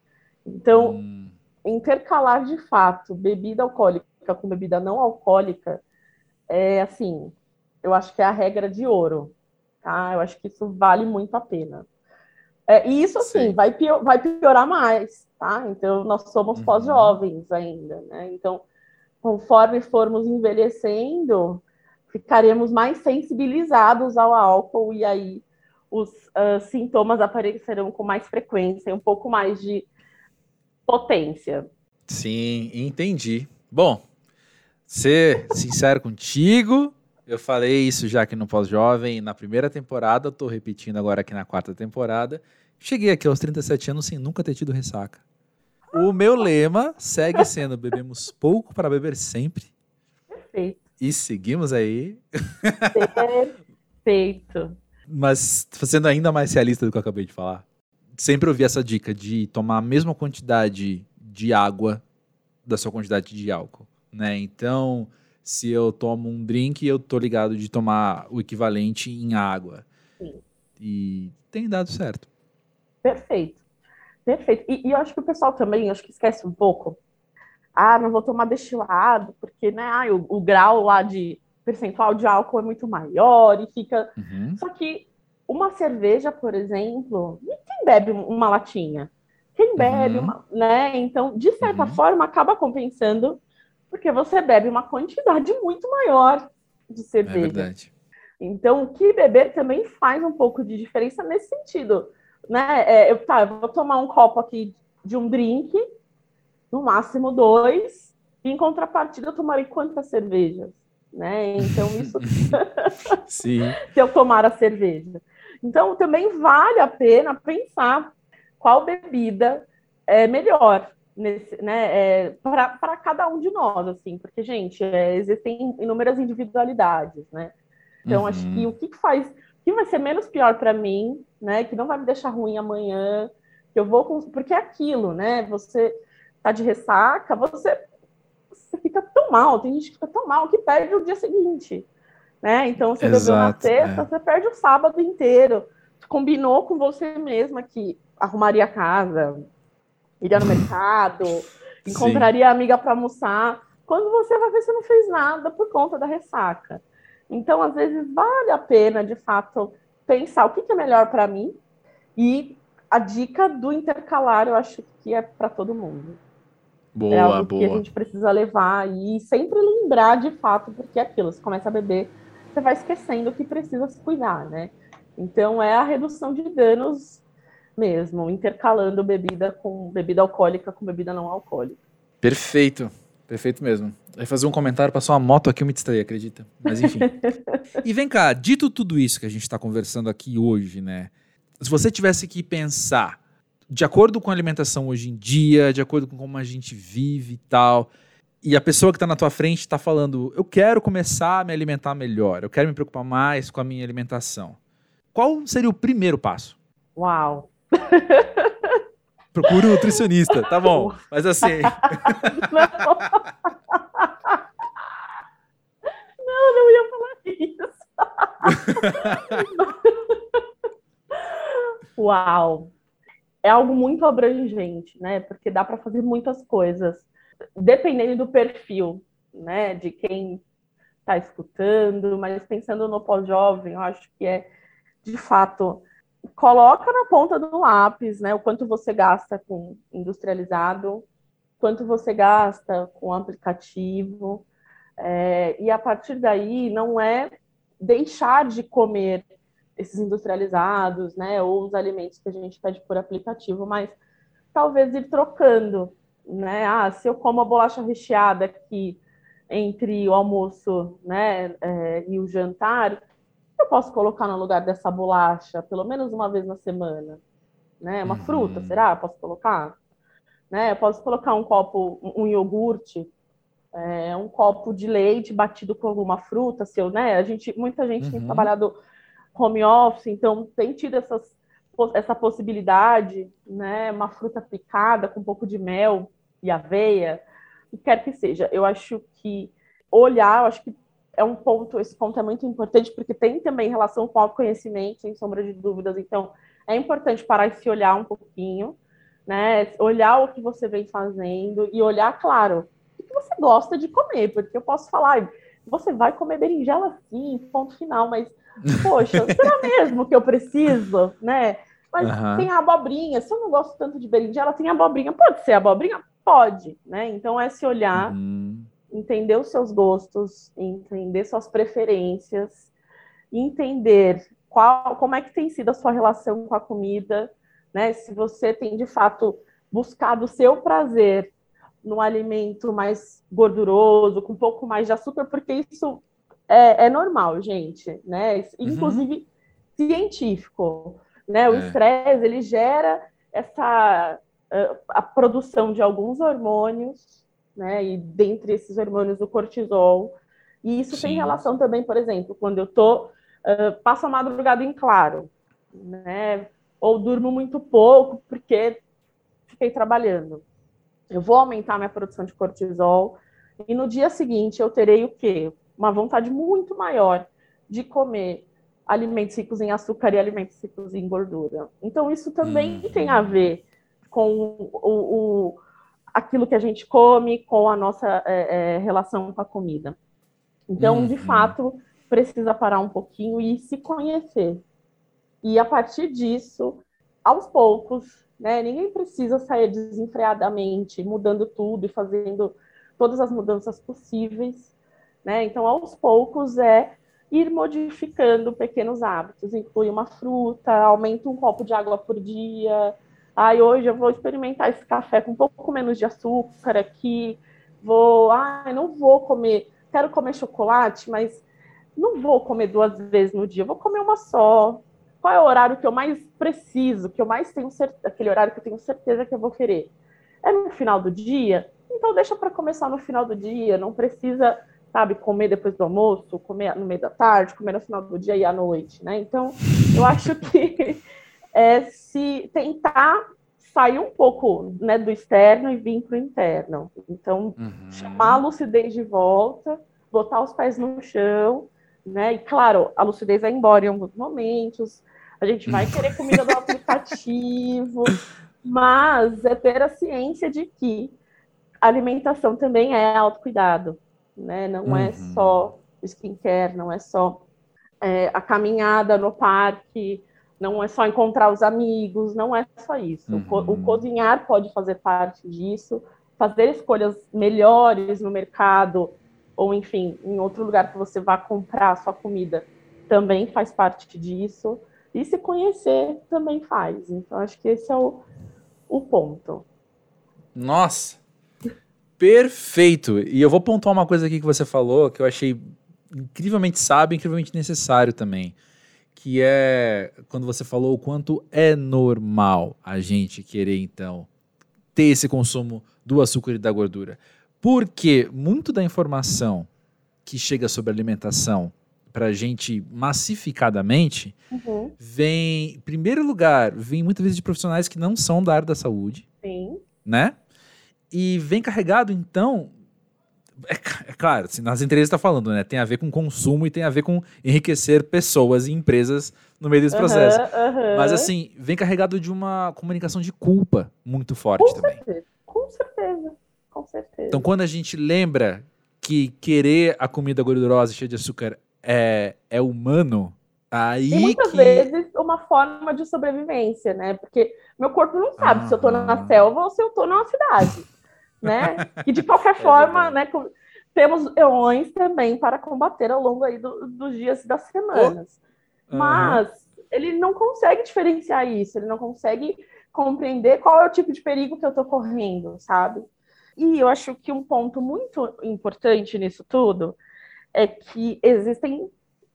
Então, hum. intercalar de fato bebida alcoólica com bebida não alcoólica é assim, eu acho que é a regra de ouro. Tá? Eu acho que isso vale muito a pena. É, e isso, assim, vai, pior, vai piorar mais, tá? Então, nós somos uhum. pós-jovens ainda, né? Então, conforme formos envelhecendo, ficaremos mais sensibilizados ao álcool e aí os uh, sintomas aparecerão com mais frequência, um pouco mais de potência. Sim, entendi. Bom, ser sincero contigo, eu falei isso já aqui no Pós-Jovem na primeira temporada, estou repetindo agora aqui na quarta temporada. Cheguei aqui aos 37 anos sem nunca ter tido ressaca. O meu lema segue sendo: bebemos pouco para beber sempre. Perfeito. E seguimos aí. Perfeito. Mas sendo ainda mais realista do que eu acabei de falar, sempre ouvi essa dica de tomar a mesma quantidade de água da sua quantidade de álcool, né? Então, se eu tomo um drink, eu tô ligado de tomar o equivalente em água. Sim. E tem dado certo. Perfeito. Perfeito. E, e, eu acho que o pessoal também, acho que esquece um pouco. Ah, não vou tomar destilado, porque né, ah, o, o, grau lá de percentual de álcool é muito maior e fica. Uhum. Só que uma cerveja, por exemplo, quem bebe uma latinha? Quem bebe, uhum. uma, né? Então, de certa uhum. forma, acaba compensando, Porque você bebe uma quantidade muito maior de É cerveja. verdade. Então, o que beber também faz um pouco de diferença nesse sentido. Né? É, eu, tá, eu vou tomar um copo aqui de um drink, no máximo dois, e em contrapartida eu tomarei quantas cervejas? Né? Então, isso Sim. se eu tomar a cerveja. Então, também vale a pena pensar qual bebida é melhor nesse, né, é, para cada um de nós, assim, porque, gente, é, existem inúmeras individualidades, né? Então, Uhum. acho que o que faz, o que vai ser menos pior para mim, né, que não vai me deixar ruim amanhã, que eu vou, cons- porque é aquilo, né? Você tá de ressaca, você, você fica tão mal, tem gente que fica tão mal que perde o dia seguinte, né? Então, você bebeu na Exato, sexta, é. você perde o sábado inteiro. Combinou com você mesma que arrumaria a casa, iria no mercado, encontraria a amiga para almoçar. Quando você vai ver, você não fez nada por conta da ressaca. Então, às vezes, vale a pena, de fato, pensar o que que é melhor para mim. E a dica do intercalar, eu acho que é para todo mundo. É Boa, algo que a boa. gente precisa levar e sempre lembrar de fato, porque é aquilo, você começa a beber, você vai esquecendo que precisa se cuidar, né? Então é a redução de danos mesmo, intercalando bebida com bebida alcoólica com bebida não alcoólica. Perfeito. Perfeito mesmo. Vai fazer um comentário, passou uma moto aqui, eu me distraí, acredita? Mas enfim. e vem cá, dito tudo isso que a gente está conversando aqui hoje, né? Se você tivesse que pensar, de acordo com a alimentação hoje em dia, de acordo com como a gente vive e tal, e a pessoa que está na tua frente está falando, eu quero começar a me alimentar melhor, eu quero me preocupar mais com a minha alimentação. Qual seria o primeiro passo? Uau! Procura um nutricionista, tá bom. Mas assim, Não, não ia falar isso. Uau! É algo muito abrangente, né? Porque dá para fazer muitas coisas, dependendo do perfil, né? De quem está escutando, mas pensando no pós-jovem, eu acho que é, de fato, coloca na ponta do lápis, né? O quanto você gasta com industrializado, quanto você gasta com aplicativo, é, e a partir daí não é deixar de comer esses industrializados, né, ou os alimentos que a gente pede por aplicativo, mas talvez ir trocando, né? Ah, se eu como a bolacha recheada aqui entre o almoço, né, é, e o jantar, eu posso colocar no lugar dessa bolacha pelo menos uma vez na semana, né? Uma Uhum. fruta, será? Posso colocar? Né? Eu posso colocar um copo, um iogurte, é, um copo de leite batido com alguma fruta, se eu, né? A gente, muita gente tem Uhum. trabalhado home office, então tem tido essas, essa possibilidade, né? Uma fruta picada com um pouco de mel e aveia, que quer que seja. Eu acho que olhar, eu acho que é um ponto, esse ponto é muito importante, porque tem também relação com autoconhecimento, sem sombra de dúvidas. Então, é importante parar e se olhar um pouquinho, né? Olhar o que você vem fazendo e olhar, claro, o que você gosta de comer, porque eu posso falar, "Ai, você vai comer berinjela sim, ponto final, mas, poxa, será mesmo que eu preciso, né? Mas Aham. tem a abobrinha, se eu não gosto tanto de berinjela, tem abobrinha, pode ser abobrinha? Pode, né? Então é se olhar, Uhum. entender os seus gostos, entender suas preferências, entender qual, como é que tem sido a sua relação com a comida, né? Se você tem de fato buscado o seu prazer no alimento mais gorduroso, com um pouco mais de açúcar, porque isso é, é normal, gente, né? Inclusive científico, né? O É. estresse ele gera essa uh, a produção de alguns hormônios, né? E dentre esses hormônios o cortisol. E isso tem Sim. relação também, por exemplo, quando eu tô uh, passo a madrugada em claro, né? Ou durmo muito pouco porque fiquei trabalhando. Eu vou aumentar minha produção de cortisol e no dia seguinte eu terei o quê? Uma vontade muito maior de comer alimentos ricos em açúcar e alimentos ricos em gordura. Então isso também Uhum. tem a ver com o, o- aquilo que a gente come, com a nossa é, é, relação com a comida. Então, de Uhum. fato, precisa parar um pouquinho e se conhecer. E a partir disso, aos poucos, né? Ninguém precisa sair desenfreadamente, mudando tudo e fazendo todas as mudanças possíveis, né? Então, aos poucos é ir modificando pequenos hábitos, inclui uma fruta, aumenta um copo de água por dia. Ai, hoje eu vou experimentar esse café com um pouco menos de açúcar aqui. Vou, ai, não vou comer, quero comer chocolate, mas não vou comer duas vezes no dia, vou comer uma só. Qual é o horário que eu mais preciso, que eu mais tenho certeza, aquele horário que eu tenho certeza que eu vou querer? É no final do dia? Então deixa para começar no final do dia, não precisa, sabe, comer depois do almoço, comer no meio da tarde, comer no final do dia e à noite, né? Então, eu acho que é se tentar sair um pouco né, do externo e vir para o interno. Então, uhum. chamar a lucidez de volta, botar os pés no chão né? E claro, a lucidez vai embora em alguns momentos, a gente vai querer comida do aplicativo, mas é ter a ciência de que alimentação também é autocuidado, né? Não é uhum. é só skincare, não é só é, a caminhada no parque, não é só encontrar os amigos, não é só isso. Uhum. O, o cozinhar pode fazer parte disso, fazer escolhas melhores no mercado, ou enfim, em outro lugar que você vá comprar a sua comida, também faz parte disso. E se conhecer também faz. Então, acho que esse é o, o ponto. Nossa! Perfeito! E eu vou pontuar uma coisa aqui que você falou que eu achei incrivelmente sábio, incrivelmente necessário também. Que é quando você falou o quanto é normal a gente querer, então, ter esse consumo do açúcar e da gordura. Porque muito da informação que chega sobre alimentação para a gente massificadamente uhum. vem, em primeiro lugar, vem muitas vezes de profissionais que não são da área da saúde. Sim. Né? E vem carregado, então. É, é claro, assim, nas entrevistas está falando, né? Tem a ver com consumo e tem a ver com enriquecer pessoas e empresas no meio desse processo. Uhum, Mas, assim, vem carregado de uma comunicação de culpa muito forte com também. Certeza, com certeza com certeza. Então, quando a gente lembra que querer a comida gordurosa cheia de açúcar é, é humano, aí. E muitas que... vezes uma forma de sobrevivência, né? Porque meu corpo não sabe ah, se eu tô na selva ou se eu tô numa cidade, né? E de qualquer é forma, né? Temos eões também para combater ao longo aí do, dos dias e das semanas. Oh. Mas uhum. ele não consegue diferenciar isso, ele não consegue compreender qual é o tipo de perigo que eu tô correndo, sabe? E eu acho que um ponto muito importante nisso tudo é que existem,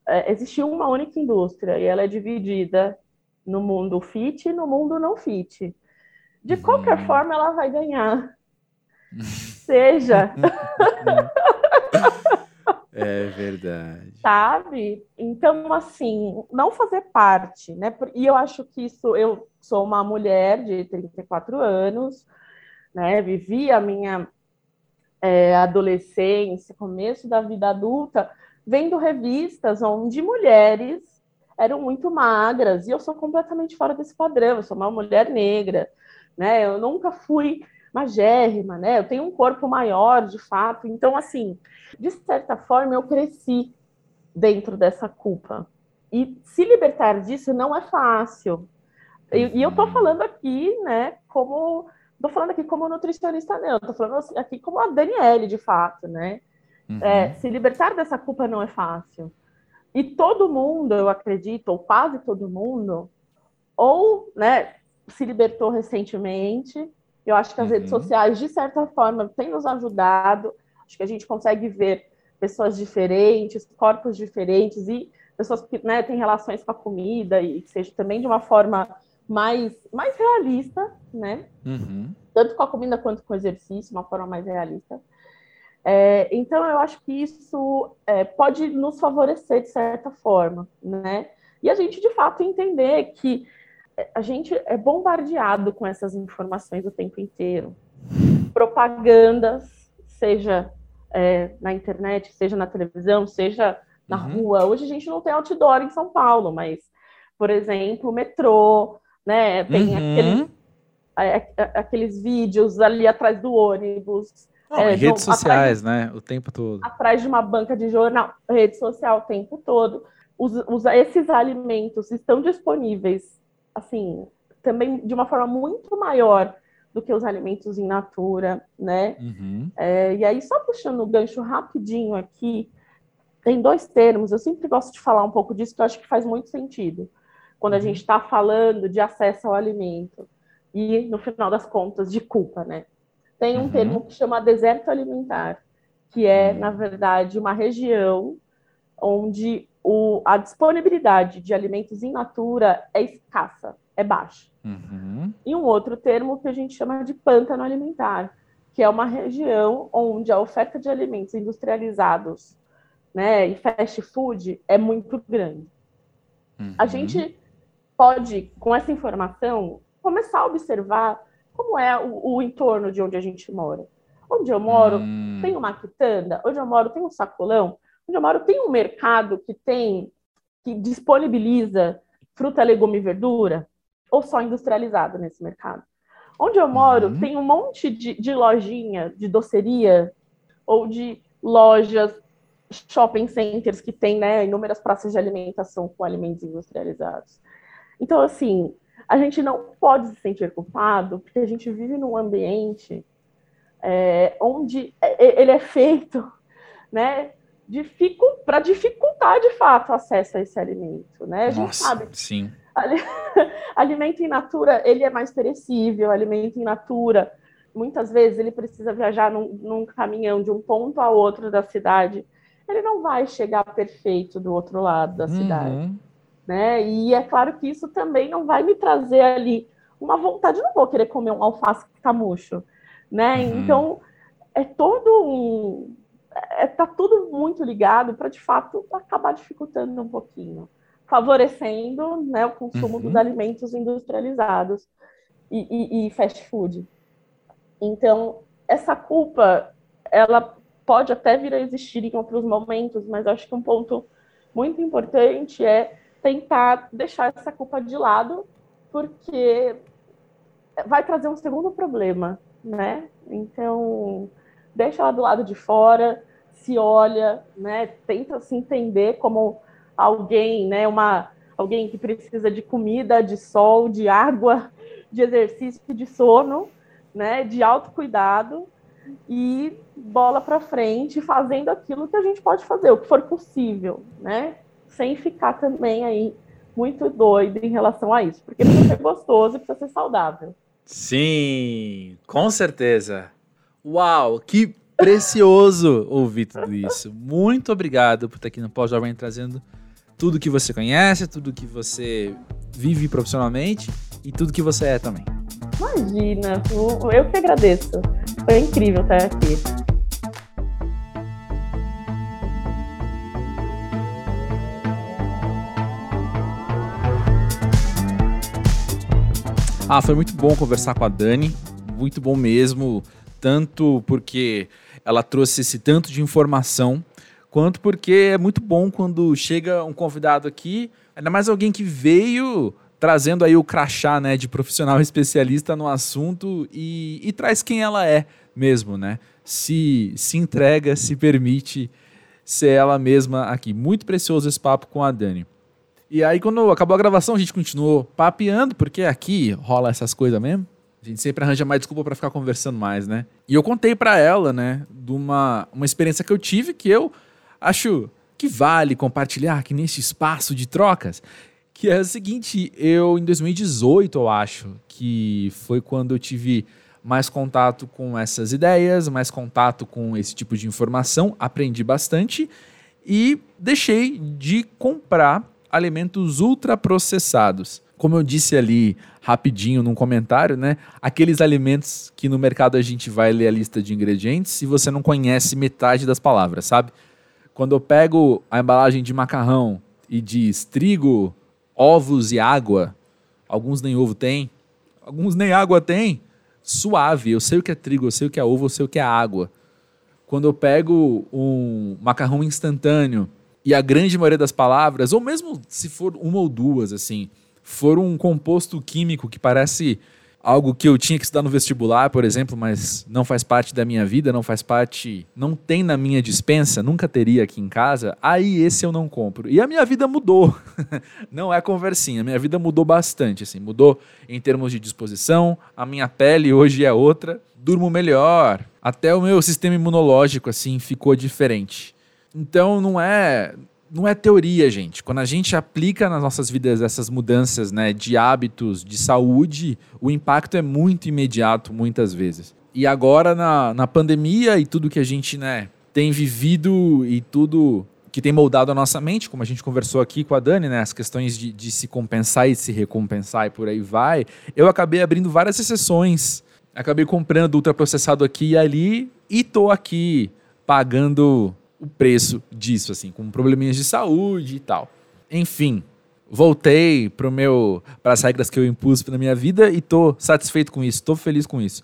é, existe uma única indústria e ela é dividida no mundo fit e no mundo não fit. De qualquer hum. forma, ela vai ganhar. Seja. É verdade. Sabe? Então, assim, não fazer parte, né? E eu acho que isso, eu sou uma mulher de 34 anos, né? Vivi a minha é, adolescência, começo da vida adulta, vendo revistas onde mulheres eram muito magras e eu sou completamente fora desse padrão. Eu sou uma mulher negra, né? Eu nunca fui magérrima, né? Eu tenho um corpo maior, de fato. Então, assim, de certa forma, eu cresci dentro dessa culpa. E se libertar disso não é fácil. E, e eu tô falando aqui, né, como Estou falando aqui como nutricionista, não. Estou falando assim, aqui como a Daniele, de fato, né? Uhum. É, se libertar dessa culpa não é fácil. E todo mundo, eu acredito, ou quase todo mundo, ou né, se libertou recentemente. Eu acho que as uhum. redes sociais, de certa forma, têm nos ajudado. Acho que a gente consegue ver pessoas diferentes, corpos diferentes e pessoas que né, têm relações com a comida e que seja também de uma forma mais, mais realista, né? Uhum. Tanto com a comida quanto com o exercício, uma forma mais realista. É, então, eu acho que isso é, pode nos favorecer de certa forma, né? E a gente, de fato, entender que a gente é bombardeado com essas informações o tempo inteiro. Propagandas, seja é, na internet, seja na televisão, seja na uhum. rua. Hoje a gente não tem outdoor em São Paulo, mas, por exemplo, metrô, né? Tem uhum. aqueles, aqueles vídeos ali atrás do ônibus. Não, é, redes sociais, atrás, né? O tempo todo. Atrás de uma banca de jornal, rede social o tempo todo. Os, os, esses alimentos estão disponíveis, assim, também de uma forma muito maior do que os alimentos in natura, né? Uhum. É, e aí, só puxando o gancho rapidinho aqui, tem dois termos, eu sempre gosto de falar um pouco disso, que eu acho que faz muito sentido. Quando a uhum. gente está falando de acesso ao alimento e, no final das contas, de culpa, né? Tem um uhum. termo que chama deserto alimentar, que é, uhum. na verdade, uma região onde o, a disponibilidade de alimentos in natura é escassa, é baixa. Uhum. E um outro termo que a gente chama de pântano alimentar, que é uma região onde a oferta de alimentos industrializados né, e fast food é muito grande. Uhum. A gente pode, com essa informação, começar a observar como é o, o entorno de onde a gente mora. Onde eu moro uhum. tem uma quitanda, onde eu moro tem um sacolão, onde eu moro tem um mercado que tem que disponibiliza fruta, legume e verdura ou só industrializado nesse mercado. Onde eu moro, uhum. tem um monte de, de lojinha, de doceria, ou de lojas, shopping centers que tem né, inúmeras praças de alimentação com alimentos industrializados. Então, assim, a gente não pode se sentir culpado, porque a gente vive num ambiente é, onde é, é, ele é feito né, dificu para dificultar de fato o acesso a esse alimento. Né? A gente Nossa, sabe. Sim alimento in natura, ele é mais perecível, alimento in natura, muitas vezes ele precisa viajar num, num, caminhão de um ponto a outro da cidade, ele não vai chegar perfeito do outro lado da uhum. cidade, né? E é claro que isso também não vai me trazer ali uma vontade, não vou querer comer um alface que tá murcho, né? Uhum. Então, é todo um... É, tá tudo muito ligado para, de fato, acabar dificultando um pouquinho favorecendo né, o consumo uhum. dos alimentos industrializados e, e, e, fast food. Então, essa culpa, ela pode até vir a existir em outros momentos, mas acho que um ponto muito importante é tentar deixar essa culpa de lado, porque vai trazer um segundo problema, né? Então, deixa ela do lado de fora, se olha, né? Tenta se entender como alguém, né, uma, alguém que precisa de comida, de sol, de água, de exercício, de sono, né, de autocuidado e bola para frente, fazendo aquilo que a gente pode fazer, o que for possível, né, sem ficar também aí muito doido em relação a isso, porque precisa ser gostoso e precisa ser saudável. Sim, com certeza. Uau, que precioso ouvir tudo isso. Muito obrigado por estar aqui no Pós-Jovem trazendo tudo que você conhece, tudo que você vive profissionalmente e tudo que você é também. Imagina, eu que agradeço. Foi incrível estar aqui. Ah, foi muito bom conversar com a Dani, muito bom mesmo, tanto porque ela trouxe esse tanto de informação quanto porque é muito bom quando chega um convidado aqui, ainda mais alguém que veio trazendo aí o crachá, né, de profissional especialista no assunto e, e traz quem ela é mesmo, né? Se, se entrega, se permite ser ela mesma aqui. Muito precioso esse papo com a Dani. E aí, quando acabou a gravação, a gente continuou papeando, porque aqui rola essas coisas mesmo. A gente sempre arranja mais desculpa para ficar conversando mais, né? E eu contei para ela, né, de uma, uma experiência que eu tive que eu acho que vale compartilhar aqui nesse espaço de trocas, que é o seguinte, eu em 2018, eu acho, que foi quando eu tive mais contato com essas ideias, mais contato com esse tipo de informação, aprendi bastante e deixei de comprar alimentos ultraprocessados. Como eu disse ali rapidinho num comentário, né? Aqueles alimentos que no mercado a gente vai ler a lista de ingredientes e você não conhece metade das palavras, sabe? Quando eu pego a embalagem de macarrão e diz trigo, ovos e água, alguns nem ovo tem, alguns nem água tem, suave. Eu sei o que é trigo, eu sei o que é ovo, eu sei o que é água. Quando eu pego um macarrão instantâneo e a grande maioria das palavras, ou mesmo se for uma ou duas, assim, for um composto químico que parece algo que eu tinha que estudar no vestibular, por exemplo, mas não faz parte da minha vida, não faz parte, não tem na minha dispensa, nunca teria aqui em casa, aí esse eu não compro. E a minha vida mudou. não é conversinha, a minha vida mudou bastante, assim, mudou em termos de disposição, a minha pele hoje é outra, durmo melhor, até o meu sistema imunológico assim ficou diferente. Então não é não é teoria, gente. Quando a gente aplica nas nossas vidas essas mudanças né, de hábitos, de saúde, o impacto é muito imediato, muitas vezes. E agora, na, na pandemia e tudo que a gente né, tem vivido e tudo que tem moldado a nossa mente, como a gente conversou aqui com a Dani, né, as questões de, de se compensar e se recompensar e por aí vai, eu acabei abrindo várias exceções. Acabei comprando ultraprocessado aqui e ali e tô aqui pagando o preço disso, assim, com probleminhas de saúde e tal. Enfim, voltei pro meu para as regras que eu impus na minha vida e tô satisfeito com isso, tô feliz com isso.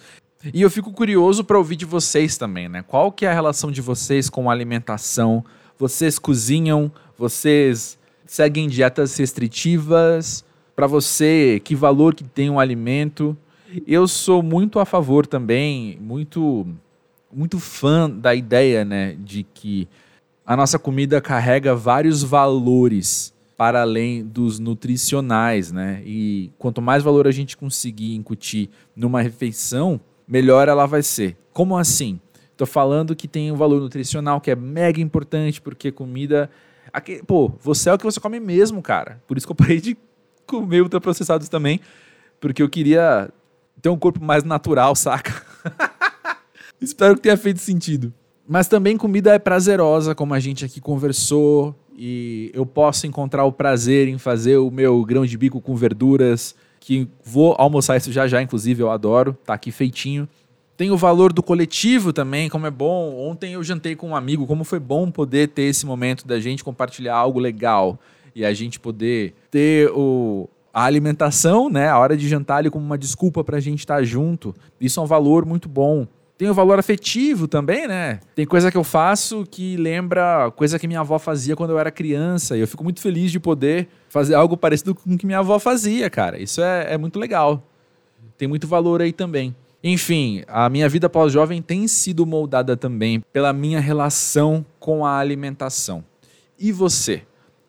E eu fico curioso para ouvir de vocês também, né? Qual que é a relação de vocês com a alimentação? Vocês cozinham? Vocês seguem dietas restritivas? Para você, que valor que tem um alimento? Eu sou muito a favor também, muito muito fã da ideia, né, de que a nossa comida carrega vários valores para além dos nutricionais, né? E quanto mais valor a gente conseguir incutir numa refeição, melhor ela vai ser. Como assim? Estou falando que tem um valor nutricional que é mega importante, porque comida. Aqui, pô, você é o que você come mesmo, cara. Por isso que eu parei de comer ultraprocessados também, porque eu queria ter um corpo mais natural, saca? Espero que tenha feito sentido. Mas também comida é prazerosa, como a gente aqui conversou, e eu posso encontrar o prazer em fazer o meu grão de bico com verduras, que vou almoçar isso já já, inclusive, eu adoro, tá aqui feitinho. Tem o valor do coletivo também, como é bom. Ontem eu jantei com um amigo, como foi bom poder ter esse momento da gente compartilhar algo legal e a gente poder ter o, a alimentação, né, a hora de jantar ali como uma desculpa para a gente estar junto. Isso é um valor muito bom. Tem o valor afetivo também, né? Tem coisa que eu faço que lembra coisa que minha avó fazia quando eu era criança. E eu fico muito feliz de poder fazer algo parecido com o que minha avó fazia, cara. Isso é, é muito legal. Tem muito valor aí também. Enfim, a minha vida pós-jovem tem sido moldada também pela minha relação com a alimentação. E você?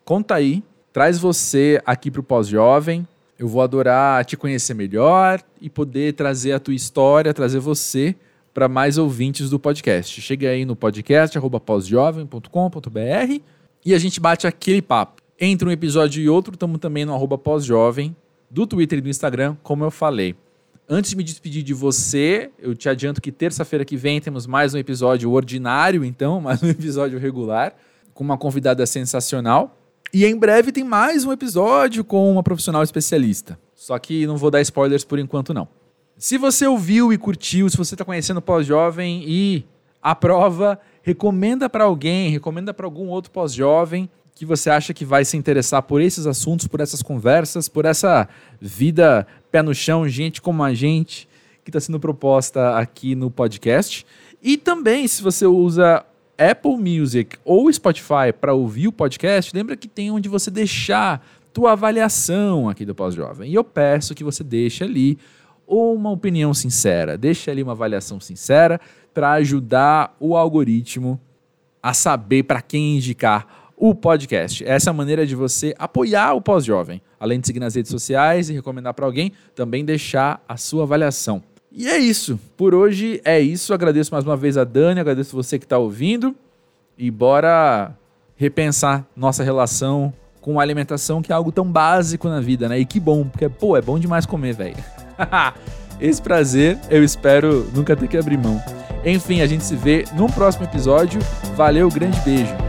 Conta aí, traz você aqui para o pós-jovem. Eu vou adorar te conhecer melhor e poder trazer a tua história, trazer você para mais ouvintes do podcast. Chega aí no podcast pósjovem.com.br e a gente bate aquele papo. Entre um episódio e outro, estamos também no arroba pós-jovem, do Twitter e do Instagram, como eu falei. Antes de me despedir de você, eu te adianto que terça-feira que vem temos mais um episódio ordinário, então, mais um episódio regular, com uma convidada sensacional. E em breve tem mais um episódio com uma profissional especialista. Só que não vou dar spoilers por enquanto, não. Se você ouviu e curtiu, se você está conhecendo pós-jovem e aprova, recomenda para alguém, recomenda para algum outro pós-jovem que você acha que vai se interessar por esses assuntos, por essas conversas, por essa vida pé no chão, gente como a gente, que está sendo proposta aqui no podcast. E também, se você usa Apple Music ou Spotify para ouvir o podcast, lembra que tem onde você deixar tua avaliação aqui do Pós-Jovem. E eu peço que você deixe ali ou uma opinião sincera. Deixa ali uma avaliação sincera para ajudar o algoritmo a saber para quem indicar o podcast. Essa é a maneira de você apoiar o Pós-Jovem. Além de seguir nas redes sociais e recomendar para alguém, também deixar a sua avaliação. E é isso. Por hoje é isso. Agradeço mais uma vez a Dani, agradeço você que está ouvindo. E bora repensar nossa relação com alimentação, que é algo tão básico na vida, né? E que bom, porque, pô, é bom demais comer, velho. Esse prazer eu espero nunca ter que abrir mão. Enfim, a gente se vê no próximo episódio. Valeu, grande beijo.